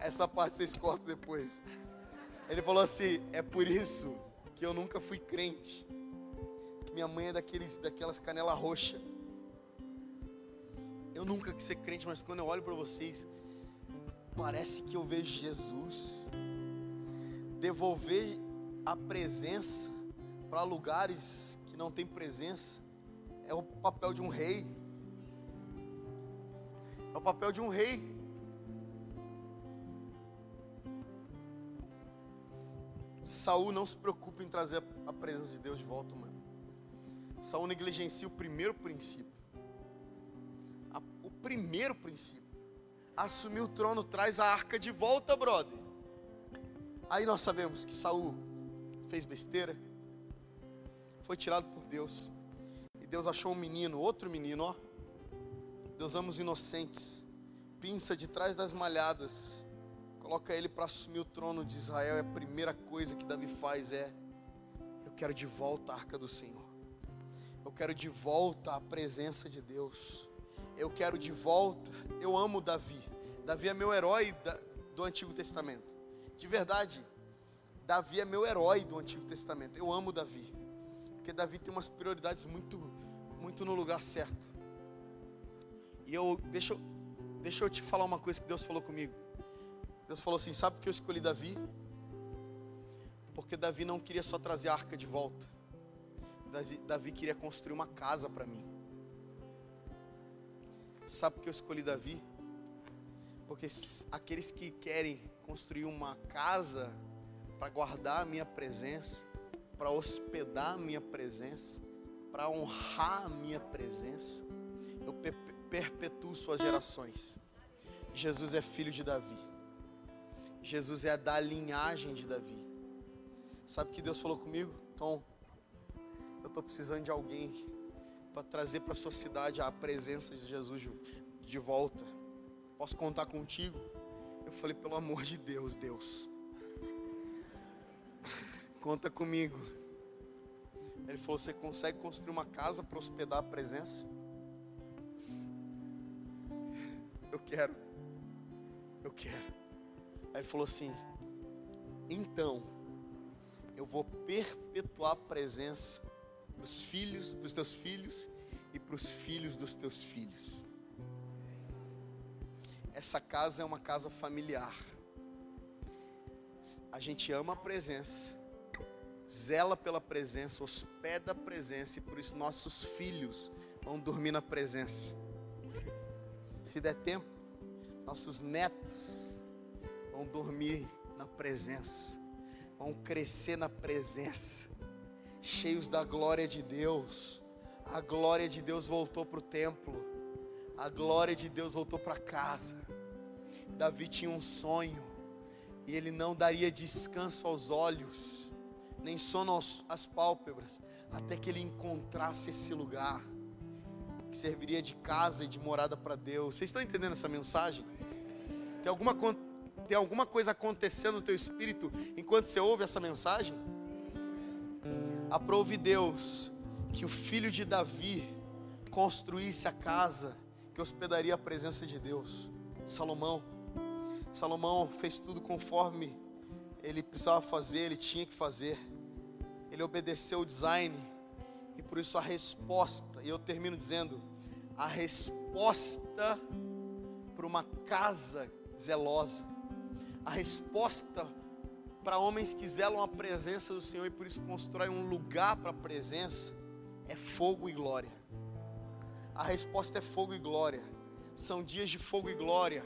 [SPEAKER 1] Essa parte vocês cortam depois. Ele falou assim: É por isso que eu nunca fui crente. Minha mãe é daqueles, daquelas canela roxa. Eu nunca quis ser crente, mas quando eu olho para vocês, parece que eu vejo Jesus devolver a presença para lugares que não tem presença. É o papel de um rei. É o papel de um rei. Saul não se preocupa em trazer a presença de Deus de volta, mano. Saul negligencia o primeiro princípio primeiro princípio. Assumir o trono traz a arca de volta, brother. Aí nós sabemos que Saul fez besteira, foi tirado por Deus. E Deus achou um menino, outro menino, ó. Deus ama os inocentes. Pinça de trás das malhadas. Coloca ele para assumir o trono de Israel. E a primeira coisa que Davi faz é: Eu quero de volta a arca do Senhor. Eu quero de volta a presença de Deus eu quero de volta. Eu amo Davi. Davi é meu herói do Antigo Testamento. De verdade, Davi é meu herói do Antigo Testamento. Eu amo Davi. Porque Davi tem umas prioridades muito, muito no lugar certo. E eu, deixa, eu, deixa eu te falar uma coisa que Deus falou comigo. Deus falou assim: sabe por que eu escolhi Davi? Porque Davi não queria só trazer a arca de volta. Davi queria construir uma casa para mim. Sabe por que eu escolhi Davi? Porque aqueles que querem construir uma casa para guardar a minha presença, para hospedar a minha presença, para honrar a minha presença, eu perpetuo suas gerações. Jesus é filho de Davi. Jesus é da linhagem de Davi. Sabe o que Deus falou comigo? Tom, eu estou precisando de alguém para trazer para a sua cidade a presença de Jesus de, de volta. Posso contar contigo? Eu falei, pelo amor de Deus, Deus. Conta comigo. Ele falou: Você consegue construir uma casa para hospedar a presença? Eu quero. Eu quero. Aí ele falou assim: Então, eu vou perpetuar a presença para os filhos, para os teus filhos e para os filhos dos teus filhos. essa casa é uma casa familiar. A gente ama a presença, zela pela presença, hospeda a presença, e por isso nossos filhos vão dormir na presença. Se der tempo, nossos netos vão dormir na presença, vão crescer na presença, cheios da glória de Deus. A glória de Deus voltou para o templo, a glória de Deus voltou para casa. Davi tinha um sonho, e ele não daria descanso aos olhos, nem sono às pálpebras, até que ele encontrasse esse lugar que serviria de casa e de morada para Deus. Vocês estão entendendo essa mensagem? Tem alguma, tem alguma coisa acontecendo no teu espírito enquanto você ouve essa mensagem? Aprove Deus que o filho de Davi construísse a casa que hospedaria a presença de Deus. Salomão. Salomão fez tudo conforme ele precisava fazer, ele tinha que fazer. Ele obedeceu o design e por isso a resposta, e eu termino dizendo, a resposta para uma casa zelosa, a resposta para homens que zelam a presença do Senhor e por isso constroem um lugar para a presença, é fogo e glória. A resposta é fogo e glória. São dias de fogo e glória.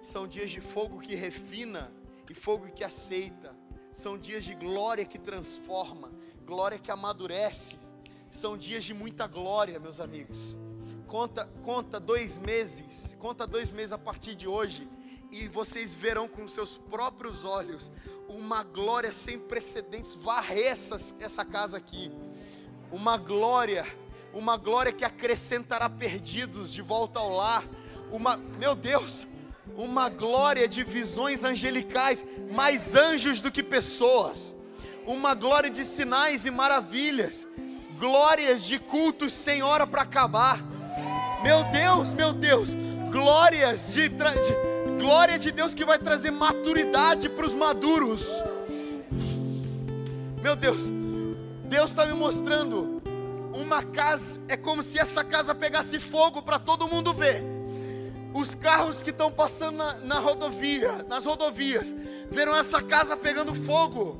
[SPEAKER 1] São dias de fogo que refina e fogo que aceita. São dias de glória que transforma, glória que amadurece. São dias de muita glória, meus amigos. Conta, conta dois meses, conta dois meses a partir de hoje, e vocês verão com seus próprios olhos uma glória sem precedentes varrer essa, essa casa aqui. Uma glória, uma glória que acrescentará perdidos de volta ao lar. Uma, meu Deus, uma glória de visões angelicais, mais anjos do que pessoas. Uma glória de sinais e maravilhas glórias de cultos sem hora para acabar. Meu Deus, meu Deus, glórias de, de glória de Deus que vai trazer maturidade para os maduros. Meu Deus, Deus está me mostrando uma casa, é como se essa casa pegasse fogo para todo mundo ver. Os carros que estão passando na, na, rodovia, nas rodovias, verão essa casa pegando fogo.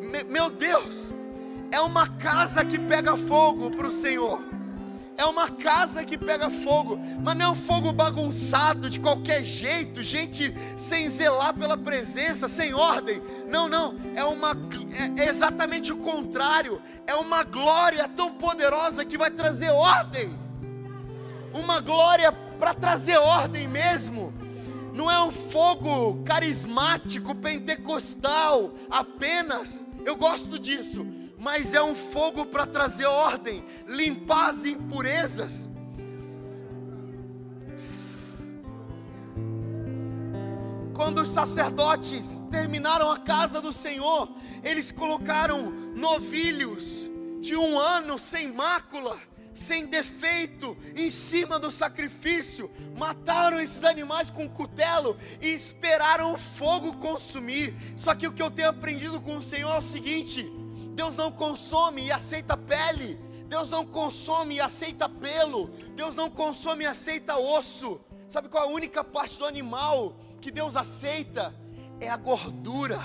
[SPEAKER 1] Me, meu Deus, é uma casa que pega fogo para o Senhor. É uma casa que pega fogo, mas não é um fogo bagunçado de qualquer jeito, gente sem zelar pela presença, sem ordem. Não, não, é uma é, é exatamente o contrário. É uma glória tão poderosa que vai trazer ordem. Uma glória para trazer ordem mesmo. Não é um fogo carismático, pentecostal apenas. Eu gosto disso mas é um fogo para trazer ordem, limpar as impurezas. Quando os sacerdotes terminaram a casa do Senhor, eles colocaram novilhos de um ano sem mácula, sem defeito, em cima do sacrifício, mataram esses animais com cutelo e esperaram o fogo consumir. Só que o que eu tenho aprendido com o Senhor é o seguinte: Deus não consome e aceita pele. Deus não consome e aceita pelo. Deus não consome e aceita osso. Sabe qual é a única parte do animal que Deus aceita? É a gordura,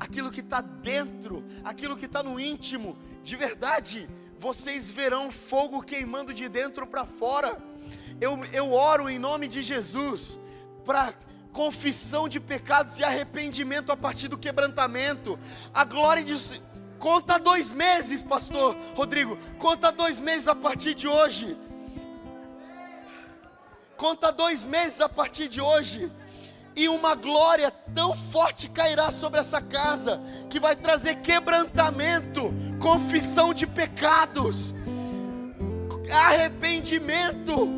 [SPEAKER 1] aquilo que está dentro, aquilo que está no íntimo. De verdade, vocês verão fogo queimando de dentro para fora. Eu, eu oro em nome de Jesus para confissão de pecados e arrependimento a partir do quebrantamento. A glória de Conta dois meses, pastor Rodrigo. Conta dois meses a partir de hoje. Conta dois meses a partir de hoje. E uma glória tão forte cairá sobre essa casa, que vai trazer quebrantamento, confissão de pecados, arrependimento.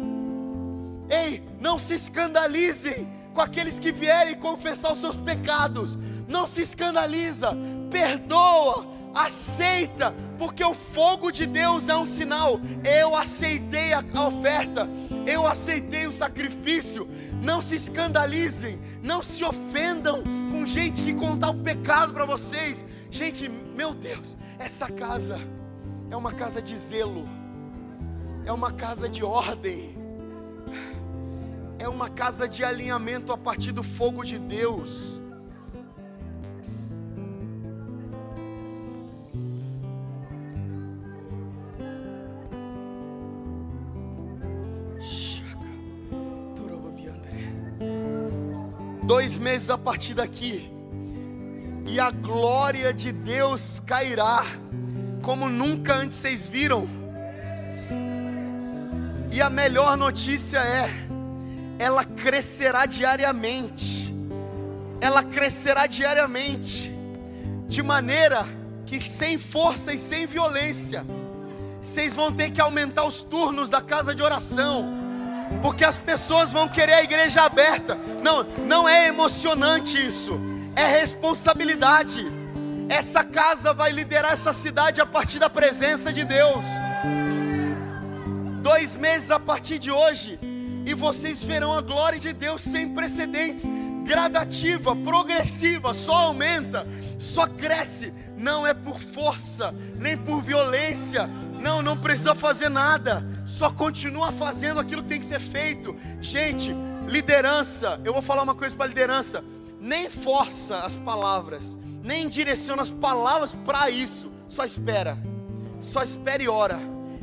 [SPEAKER 1] Ei, não se escandalizem com aqueles que vierem confessar os seus pecados. Não se escandaliza, perdoa, aceita, porque o fogo de Deus é um sinal. Eu aceitei a oferta, eu aceitei o sacrifício. Não se escandalizem, não se ofendam com gente que contar o pecado para vocês. Gente, meu Deus, essa casa é uma casa de zelo, é uma casa de ordem. é uma casa de alinhamento a partir do fogo de Deus. Dois meses a partir daqui, e a glória de Deus cairá, como nunca antes vocês viram. E a melhor notícia é, ela crescerá diariamente. Ela crescerá diariamente, de maneira que sem força e sem violência, vocês vão ter que aumentar os turnos da casa de oração, porque as pessoas vão querer a igreja aberta. Não, não é emocionante isso, é responsabilidade. Essa casa vai liderar essa cidade a partir da presença de Deus. Dois meses a partir de hoje, e vocês verão a glória de Deus sem precedentes, gradativa, progressiva, só aumenta, só cresce, não é por força, nem por violência, não, não precisa fazer nada, só continua fazendo aquilo que tem que ser feito. Gente, liderança, eu vou falar uma coisa para liderança, nem força as palavras, nem direciona as palavras para isso, só espera, só espera e ora,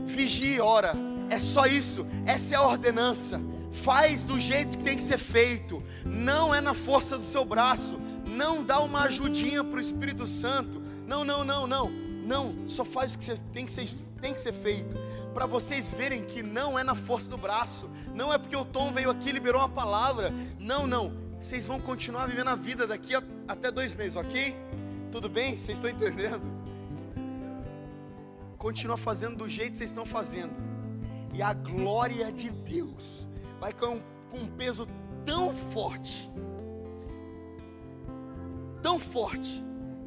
[SPEAKER 1] vigia e ora. É só isso, essa é a ordenança. Faz do jeito que tem que ser feito, não é na força do seu braço, não dá uma ajudinha para o Espírito Santo. Não, não, não, não, não, só faz o que tem que ser, tem que ser feito, para vocês verem que não é na força do braço, não é porque o Tom veio aqui e liberou uma palavra, não, não, vocês vão continuar vivendo a vida daqui a, até dois meses, ok? Tudo bem? Vocês estão entendendo? Continua fazendo do jeito que vocês estão fazendo. E a glória de Deus vai com, com um peso tão forte, tão forte,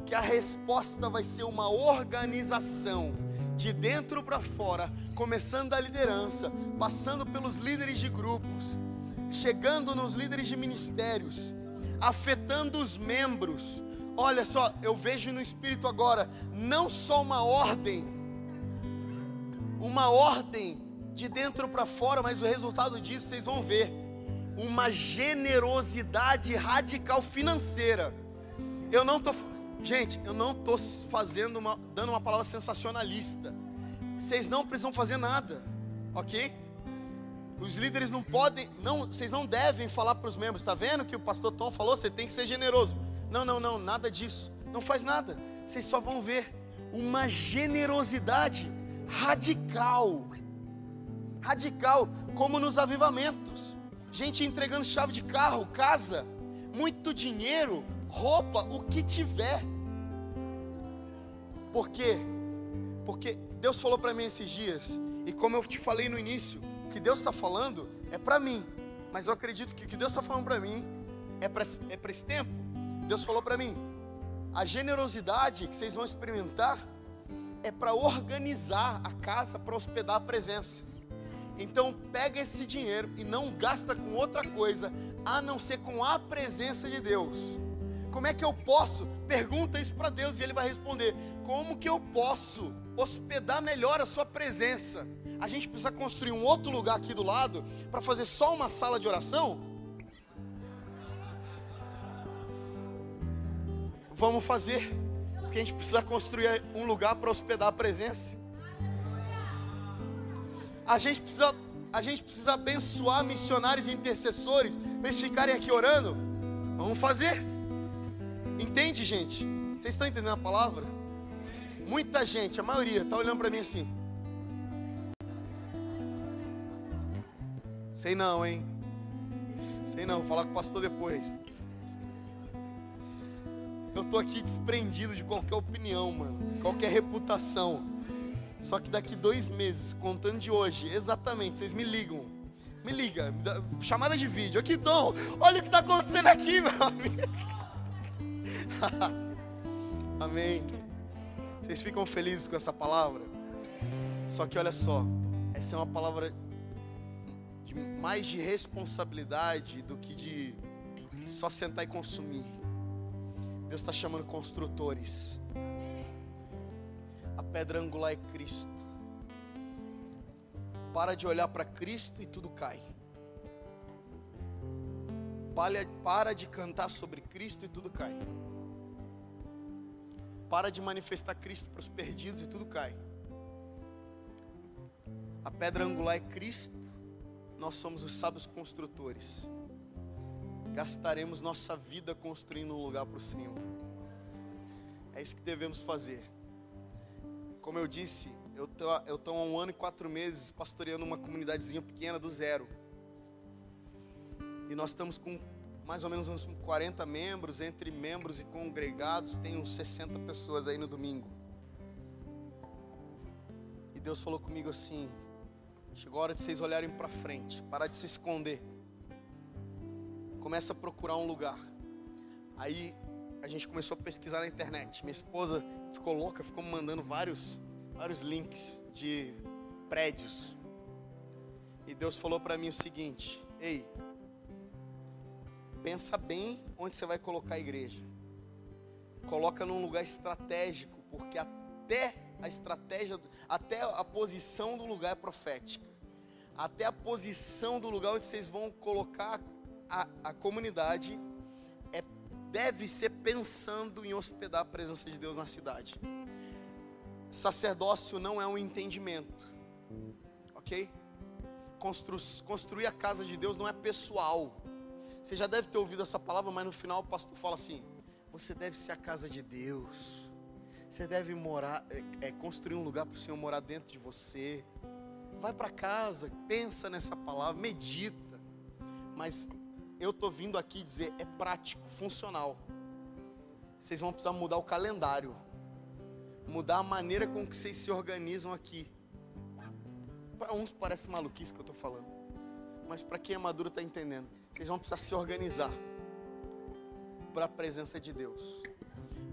[SPEAKER 1] que a resposta vai ser uma organização de dentro para fora, começando da liderança, passando pelos líderes de grupos, chegando nos líderes de ministérios, afetando os membros. Olha só, eu vejo no espírito agora não só uma ordem, uma ordem de dentro para fora, mas o resultado disso vocês vão ver. Uma generosidade radical financeira. Eu não tô, gente, eu não tô fazendo uma, dando uma palavra sensacionalista. Vocês não precisam fazer nada, ok? Os líderes não podem, não, vocês não devem falar para os membros. Está vendo que o pastor Tom falou? Você tem que ser generoso. Não, não, não, nada disso. Não faz nada. Vocês só vão ver uma generosidade radical radical, como nos avivamentos. Gente entregando chave de carro, casa, muito dinheiro, roupa, o que tiver. Por quê? Porque Deus falou para mim esses dias, e como eu te falei no início, o que Deus está falando é para mim, mas eu acredito que o que Deus está falando para mim é para é esse tempo. Deus falou para mim: a generosidade que vocês vão experimentar é para organizar a casa para hospedar a presença. Então pega esse dinheiro e não gasta com outra coisa, a não ser com a presença de Deus. Como é que eu posso? Pergunta isso para Deus e Ele vai responder: Como que eu posso hospedar melhor a Sua presença? A gente precisa construir um outro lugar aqui do lado para fazer só uma sala de oração? Vamos fazer, porque a gente precisa construir um lugar para hospedar a presença. A gente precisa, a gente precisa abençoar missionários e intercessores para eles ficarem aqui orando. Vamos fazer. Entende, gente? Vocês estão entendendo a palavra? Muita gente, a maioria, está olhando para mim assim. Sei não, hein? Sei não, vou falar com o pastor depois. Eu tô aqui desprendido de qualquer opinião, mano, qualquer reputação. Só que daqui dois meses, contando de hoje, exatamente, vocês me ligam. Me liga, me dá, chamada de vídeo. Aqui, Dom, olha o que está acontecendo aqui, meu amigo. Amém. Vocês ficam felizes com essa palavra? Só que olha só, essa é uma palavra de mais de responsabilidade do que de só sentar e consumir. Deus está chamando construtores pedra angular é Cristo. Para de olhar para Cristo e tudo cai. Para, de cantar sobre Cristo e tudo cai. Para de manifestar Cristo para os perdidos e tudo cai. A pedra angular é Cristo, nós somos os sábios construtores. Gastaremos nossa vida construindo um lugar para o Senhor. É isso que devemos fazer. Como eu disse, eu estou há um ano e quatro meses pastoreando uma comunidadezinha pequena do zero. E nós estamos com mais ou menos uns 40 membros, entre membros e congregados, tem uns 60 pessoas aí no domingo. E Deus falou comigo assim: chegou a hora de vocês olharem para frente, parar de se esconder. Começa a procurar um lugar. Aí a gente começou a pesquisar na internet. Minha esposa ficou louca, ficou me mandando vários, vários links de prédios. E Deus falou para mim o seguinte: Ei, pensa bem onde você vai colocar a igreja. Coloca num lugar estratégico, porque até a estratégia, até a posição do lugar é profética. Até a posição do lugar onde vocês vão colocar a, a comunidade é, deve ser pensando em hospedar a presença de Deus na cidade. Sacerdócio não é um entendimento, ok? Constru, construir a casa de Deus não é pessoal você já deve ter ouvido essa palavra, mas no final o pastor fala assim: você deve ser a casa de Deus. Você deve morar, é, é construir um lugar para o Senhor morar dentro de você. Vai para casa, pensa nessa palavra, medita. Mas eu tô vindo aqui dizer é prático, funcional. Vocês vão precisar mudar o calendário, mudar a maneira com que vocês se organizam aqui. Para uns parece maluquice que eu estou falando, mas para quem é maduro está entendendo. Vocês vão precisar se organizar para a presença de Deus.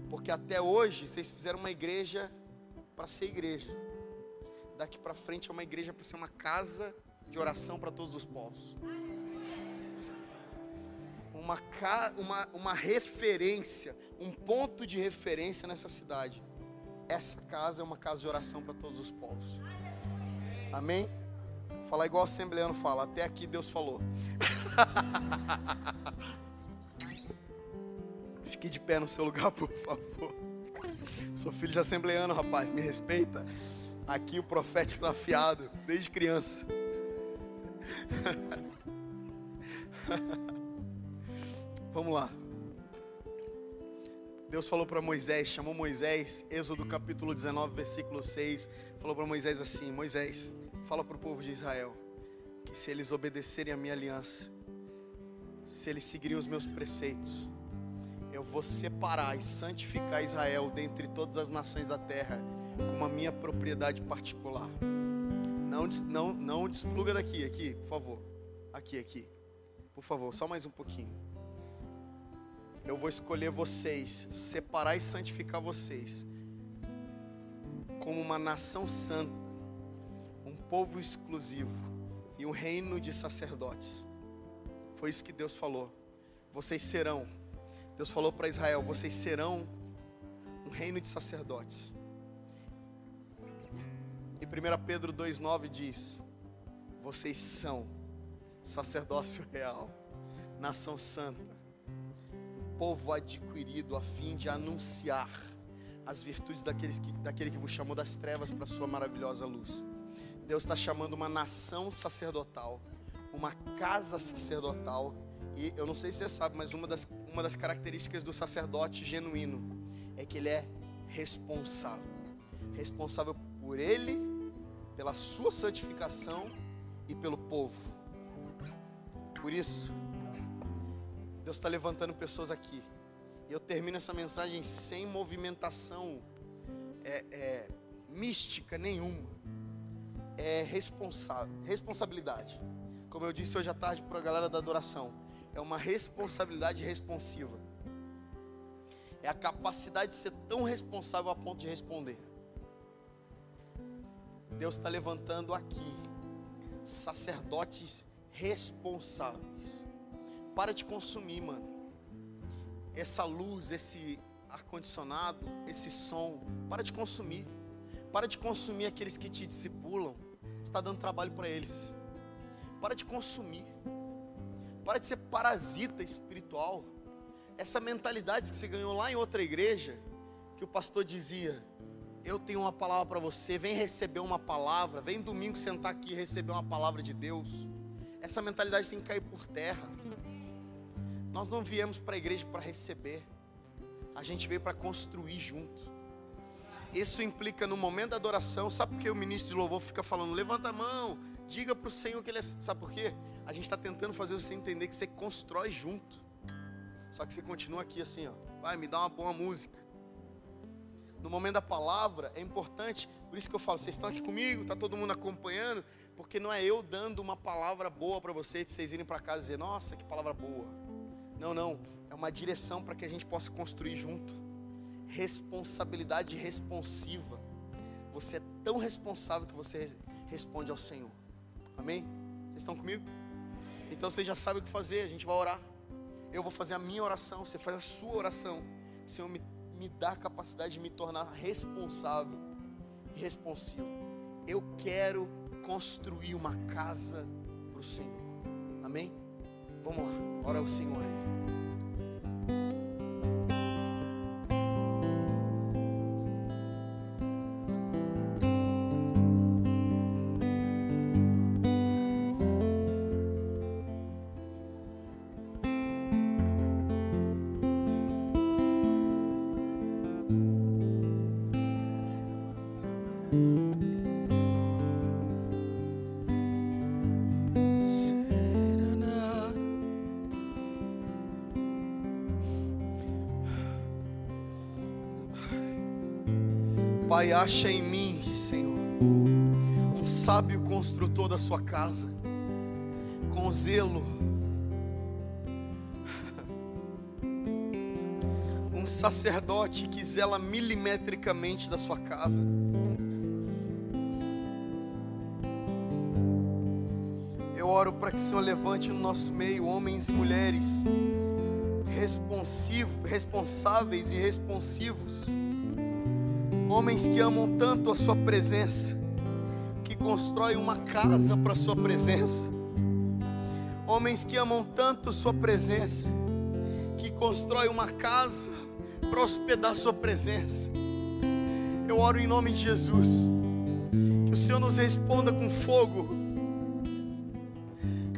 [SPEAKER 1] Porque até hoje vocês fizeram uma igreja para ser igreja. Daqui para frente é uma igreja para ser uma casa de oração para todos os povos. Uma, uma, uma referência, um ponto de referência nessa cidade. Essa casa é uma casa de oração para todos os povos. Amém? Falar igual o assembleano fala, até aqui Deus falou. Fique de pé no seu lugar, por favor. Sou filho de assembleano, rapaz, me respeita. Aqui o profético está afiado, desde criança. Vamos lá. Deus falou para Moisés, chamou Moisés, Êxodo capítulo 19, versículo 6, falou para Moisés assim: Moisés, fala para o povo de Israel que se eles obedecerem a minha aliança, se eles seguirem os meus preceitos, eu vou separar e santificar Israel dentre todas as nações da terra como a minha propriedade particular. Não, não, não despluga daqui, aqui, por favor. Aqui, aqui. Por favor, só mais um pouquinho. Eu vou escolher vocês, separar e santificar vocês como uma nação santa, um povo exclusivo e um reino de sacerdotes. Foi isso que Deus falou. Vocês serão. Deus falou para Israel: vocês serão um reino de sacerdotes. E 1 Pedro 2,9 diz: Vocês são sacerdócio real, nação santa, um povo adquirido a fim de anunciar as virtudes daqueles que, daquele que vos chamou das trevas para a sua maravilhosa luz. Deus está chamando uma nação sacerdotal uma casa sacerdotal. E eu não sei se você sabe, mas uma das, uma das características do sacerdote genuíno é que ele é responsável. Responsável por ele, pela sua santificação e pelo povo. Por isso, Deus está levantando pessoas aqui. E eu termino essa mensagem sem movimentação é, é, mística nenhuma. É responsa responsabilidade como eu disse hoje à tarde para a galera da adoração, é uma responsabilidade responsiva. É a capacidade de ser tão responsável a ponto de responder. Deus está levantando aqui sacerdotes responsáveis. Para de consumir, mano. Essa luz, esse ar-condicionado, esse som. Para de consumir. Para de consumir aqueles que te discipulam. Está dando trabalho para eles. Para de consumir. Para de ser parasita espiritual. Essa mentalidade que você ganhou lá em outra igreja, que o pastor dizia: Eu tenho uma palavra para você, vem receber uma palavra, vem domingo sentar aqui e receber uma palavra de Deus. Essa mentalidade tem que cair por terra. Nós não viemos para a igreja para receber, a gente veio para construir junto. Isso implica no momento da adoração, sabe por que o ministro de louvor fica falando, levanta a mão, diga para o Senhor que Ele é. Sabe por quê? A gente está tentando fazer você entender que você constrói junto. Só que você continua aqui assim, ó. Vai, me dá uma boa música. No momento da palavra é importante, por isso que eu falo, vocês estão aqui comigo, está todo mundo acompanhando, porque não é eu dando uma palavra boa para vocês, para vocês irem para casa e dizer, nossa, que palavra boa. Não, não, é uma direção para que a gente possa construir junto responsabilidade responsiva. Você é tão responsável que você responde ao Senhor. Amém? Vocês estão comigo? Então você já sabe o que fazer, a gente vai orar. Eu vou fazer a minha oração, você faz a sua oração. Senhor, me, me dá a capacidade de me tornar responsável e responsivo. Eu quero construir uma casa para o Senhor. Amém? Vamos lá, ora o Senhor aí. Pai, acha em mim, Senhor, um sábio construtor da sua casa, com zelo, um sacerdote que zela milimetricamente da sua casa. Eu oro para que o Senhor levante no nosso meio homens e mulheres responsáveis e responsivos Homens que amam tanto a Sua presença, que constroem uma casa para a Sua presença. Homens que amam tanto a Sua presença, que constroem uma casa para hospedar a Sua presença. Eu oro em nome de Jesus, que o Senhor nos responda com fogo.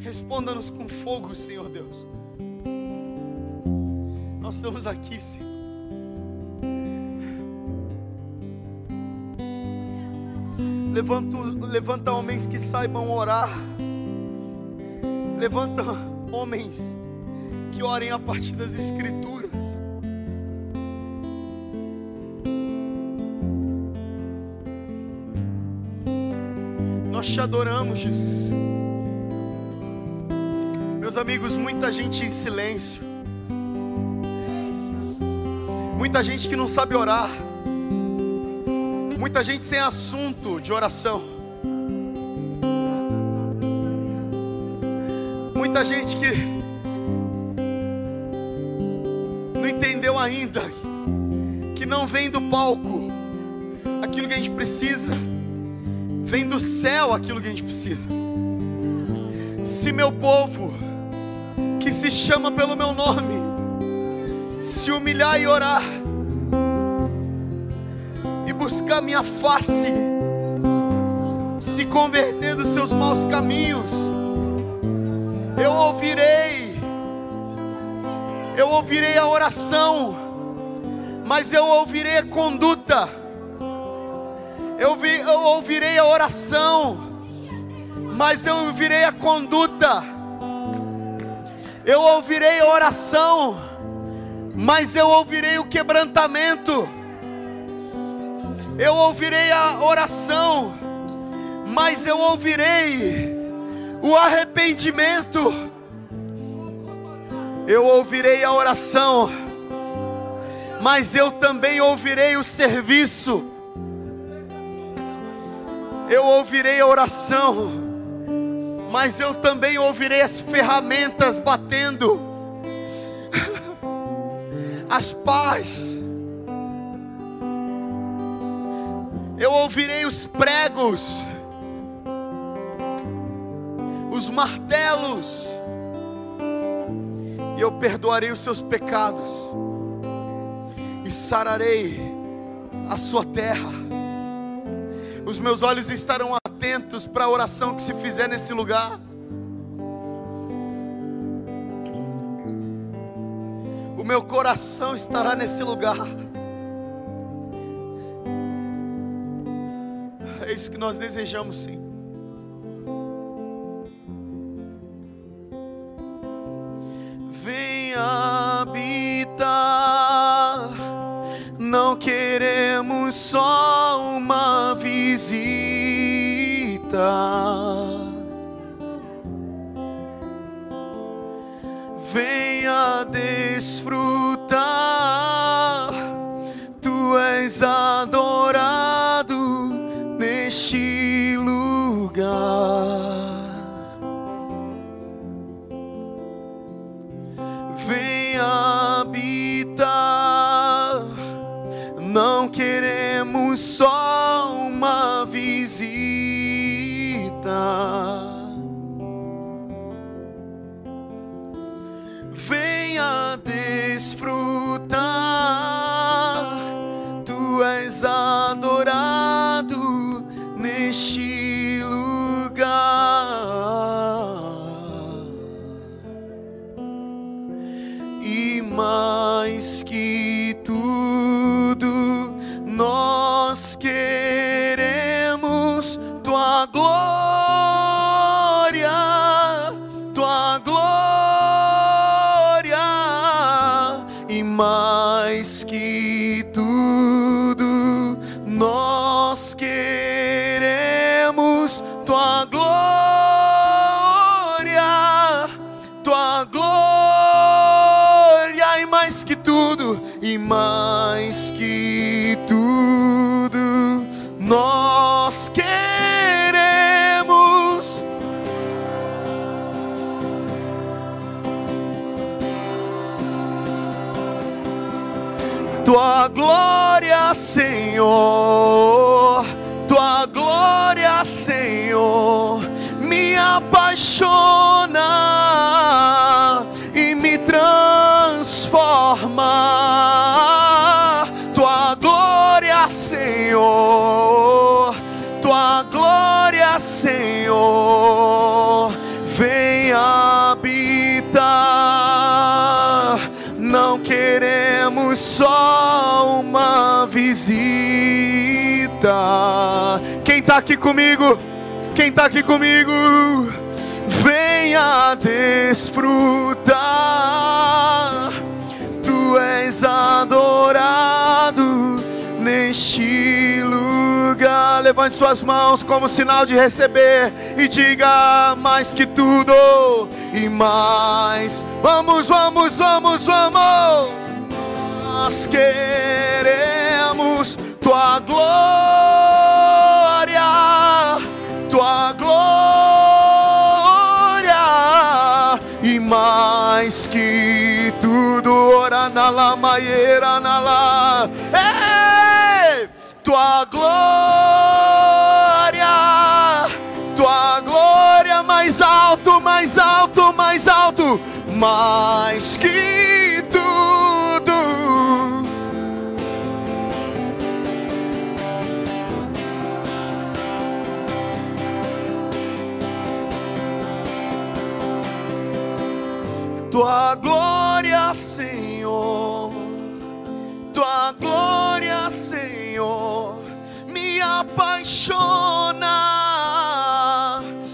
[SPEAKER 1] Responda-nos com fogo, Senhor Deus. Nós estamos aqui, Senhor Levanta, levanta homens que saibam orar. Levanta homens que orem a partir das Escrituras. Nós te adoramos, Jesus. Meus amigos, muita gente em silêncio. Muita gente que não sabe orar. Muita gente sem assunto de oração. Muita gente que não entendeu ainda que não vem do palco aquilo que a gente precisa, vem do céu aquilo que a gente precisa. Se meu povo, que se chama pelo meu nome, se humilhar e orar, buscar minha face, se converter dos seus maus caminhos, eu ouvirei, eu ouvirei a oração, mas eu ouvirei a conduta, eu, vi, eu ouvirei a oração, mas eu ouvirei a conduta, eu ouvirei a oração, mas eu ouvirei o quebrantamento eu ouvirei a oração, mas eu ouvirei o arrependimento. Eu ouvirei a oração, mas eu também ouvirei o serviço. Eu ouvirei a oração, mas eu também ouvirei as ferramentas batendo, as paz eu ouvirei os pregos, os martelos, e eu perdoarei os seus pecados, e sararei a sua terra. Os meus olhos estarão atentos para a oração que se fizer nesse lugar. O meu coração estará nesse lugar. É isso que nós desejamos, sim. Venha habitar. Não queremos só uma visita. Venha desfrutar. Tu és adorado neste lugar. Venha habitar. Não queremos só uma visita. Venha desfrutar. Tu és adorado neste lugar. Glória, Senhor, tua glória, Senhor, me apaixona e me transforma. Tua glória, Senhor, tua glória, Senhor, vem habitar. Não queremos só Quem está aqui comigo? Quem está aqui comigo? Venha desfrutar. Tu és adorado neste lugar. Levante suas mãos como sinal de receber e diga mais que tudo e mais. Vamos, vamos, vamos, vamos. Nós queremos tua glória, tua glória e mais que tudo, ora na la maieira na ei, tua glória, tua glória mais alto, mais alto, mais alto, mais que Tua glória, Senhor, tua glória, Senhor, me apaixona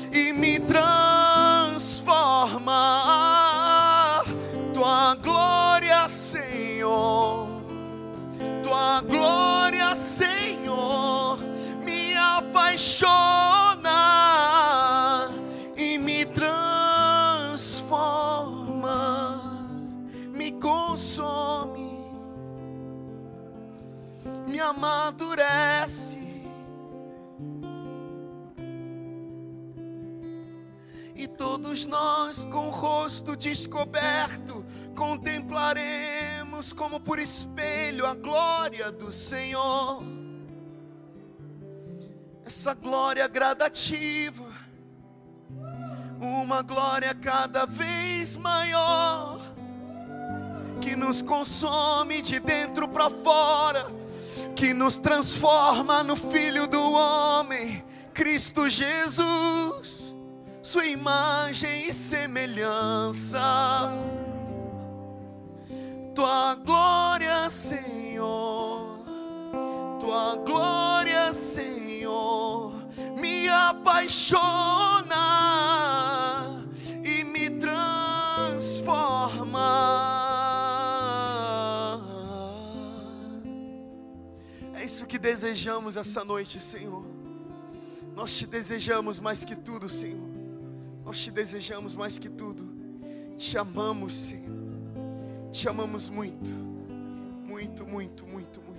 [SPEAKER 1] e me transforma. Tua glória, Senhor, tua glória, Senhor, me apaixona me amadurece. E todos nós, com o rosto descoberto, contemplaremos como por espelho a glória do Senhor. Essa glória gradativa, uma glória cada vez maior. que nos consome de dentro para fora, que nos transforma no Filho do Homem, Cristo Jesus, Sua imagem e semelhança. Tua glória, Senhor, Tua glória, Senhor, me apaixona que desejamos essa noite, Senhor. Nós te desejamos mais que tudo, Senhor. Nós te desejamos mais que tudo. Te amamos, Senhor. Te amamos muito. Muito, muito, muito, muito.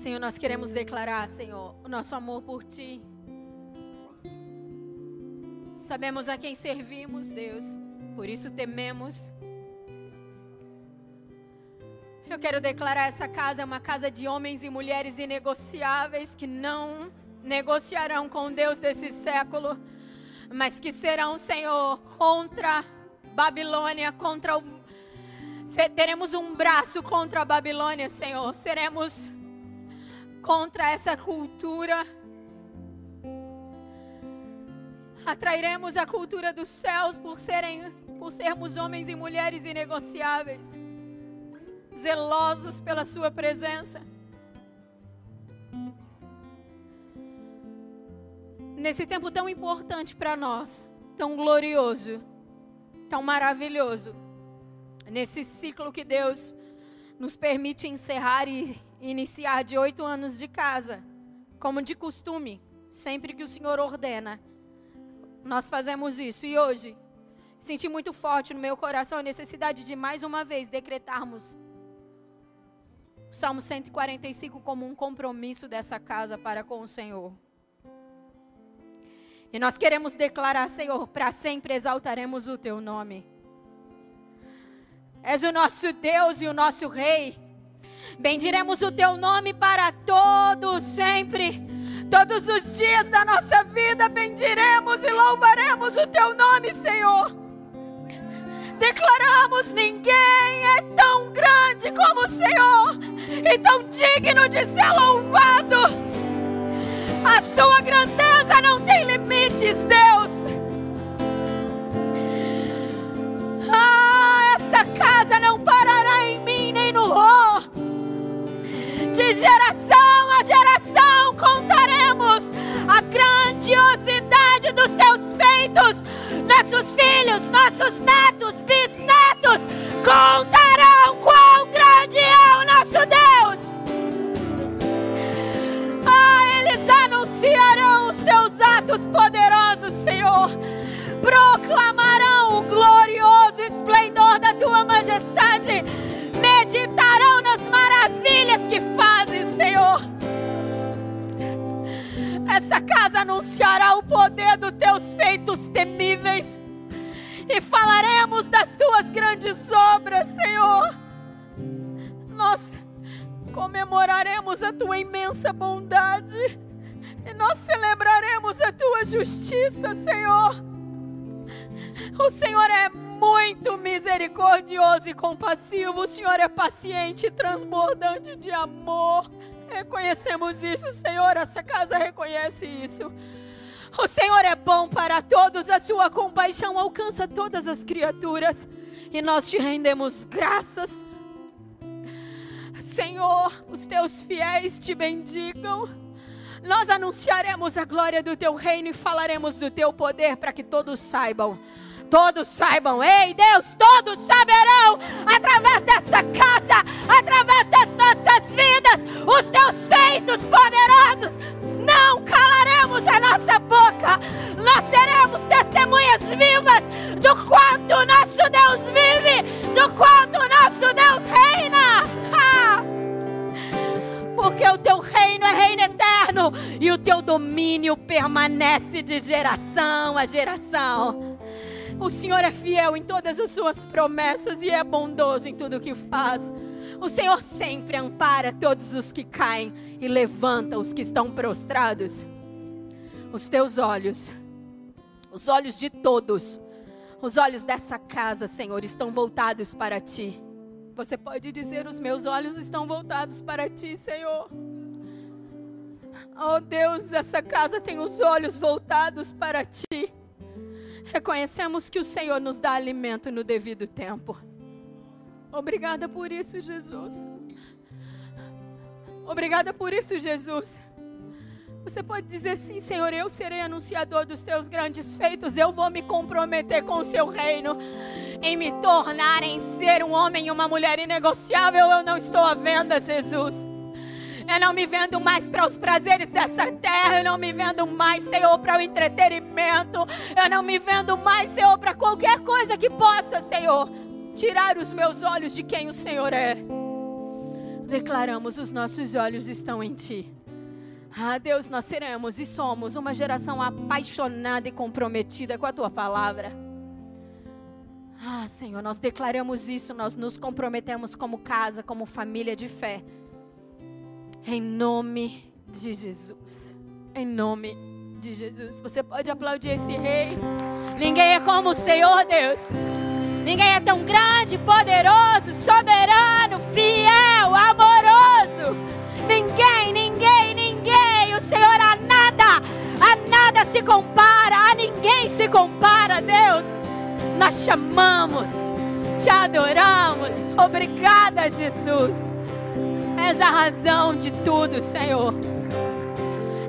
[SPEAKER 2] Senhor, nós queremos declarar, Senhor, o nosso amor por Ti. Sabemos a quem servimos, Deus, por isso tememos. Eu quero declarar essa casa é uma casa de homens e mulheres inegociáveis que não negociarão com Deus desse século, mas que serão, Senhor, contra Babilônia, contra o. Teremos um braço contra a Babilônia, Senhor. Seremos contra essa cultura. Atrairemos a cultura dos céus por, serem, por sermos homens e mulheres inegociáveis, zelosos pela Sua presença. Nesse tempo tão importante para nós, tão glorioso, tão maravilhoso, nesse ciclo que Deus nos permite encerrar e iniciar de oito anos de casa, como de costume, sempre que o Senhor ordena. Nós fazemos isso e hoje senti muito forte no meu coração a necessidade de mais uma vez decretarmos o Salmo 145 como um compromisso dessa casa para com o Senhor. E nós queremos declarar, Senhor, para sempre exaltaremos o teu nome. És o nosso Deus e o nosso Rei. Bendiremos o teu nome para todos sempre. Todos os dias da nossa vida bendiremos e louvaremos o teu nome, Senhor. Declaramos: ninguém é tão grande como o Senhor e tão digno de ser louvado. A sua grandeza não tem limites, Deus. Ah, essa casa não parará em mim nem no Rô de geração a geração contaremos a grandiosidade dos teus feitos. Nossos filhos, nossos netos, bisnetos contarão quão grande é o nosso Deus. Ah, eles anunciarão os teus atos poderosos, Senhor. Proclamarão o glorioso esplendor da tua majestade meditarão nas maravilhas que fazes, Senhor. Essa casa anunciará o poder dos teus feitos temíveis e falaremos das tuas grandes obras, Senhor. Nós comemoraremos a tua imensa bondade e nós celebraremos a tua justiça, Senhor. O Senhor é muito misericordioso e compassivo. O Senhor é paciente e transbordante de amor. Reconhecemos isso, Senhor. Essa casa reconhece isso. O Senhor é bom para todos, a sua compaixão alcança todas as criaturas. E nós te rendemos graças. Senhor, os teus fiéis te bendigam. Nós anunciaremos a glória do teu reino e falaremos do teu poder para que todos saibam. Todos saibam, ei Deus, todos saberão através dessa casa, através das nossas vidas, os teus feitos poderosos. Não calaremos a nossa boca, nós seremos testemunhas vivas do quanto o nosso Deus vive, do quanto o nosso Deus reina. Porque o teu reino é reino eterno e o teu domínio permanece de geração a geração. O Senhor é fiel em todas as suas promessas e é bondoso em tudo o que faz. O Senhor sempre ampara todos os que caem e levanta os que estão prostrados. Os teus olhos, os olhos de todos, os olhos dessa casa, Senhor, estão voltados para ti. Você pode dizer: Os meus olhos estão voltados para ti, Senhor. Oh Deus, essa casa tem os olhos voltados para ti. Reconhecemos que o Senhor nos dá alimento no devido tempo. Obrigada por isso, Jesus. Obrigada por isso, Jesus. Você pode dizer sim, Senhor, eu serei anunciador dos teus grandes feitos, eu vou me comprometer com o seu reino, em me tornar, em ser um homem e uma mulher inegociável. Eu não estou à venda, Jesus. Eu não me vendo mais para os prazeres dessa terra. Eu não me vendo mais, Senhor, para o entretenimento. Eu não me vendo mais, Senhor, para qualquer coisa que possa, Senhor, tirar os meus olhos de quem o Senhor é. Declaramos: os nossos olhos estão em Ti. Ah, Deus, nós seremos e somos uma geração apaixonada e comprometida com a Tua palavra. Ah, Senhor, nós declaramos isso, nós nos comprometemos como casa, como família de fé. Em nome de Jesus. Em nome de Jesus. Você pode aplaudir esse rei. Ninguém é como o Senhor, Deus. Ninguém é tão grande, poderoso, soberano, fiel, amoroso. Ninguém, ninguém, ninguém. O Senhor a nada, a nada se compara, a ninguém se compara, Deus. Nós chamamos, te adoramos. Obrigada, Jesus. És a razão de tudo, Senhor.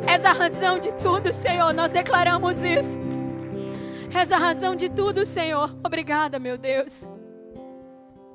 [SPEAKER 2] És a razão de tudo, Senhor. Nós declaramos isso. És a razão de tudo, Senhor. Obrigada, meu Deus.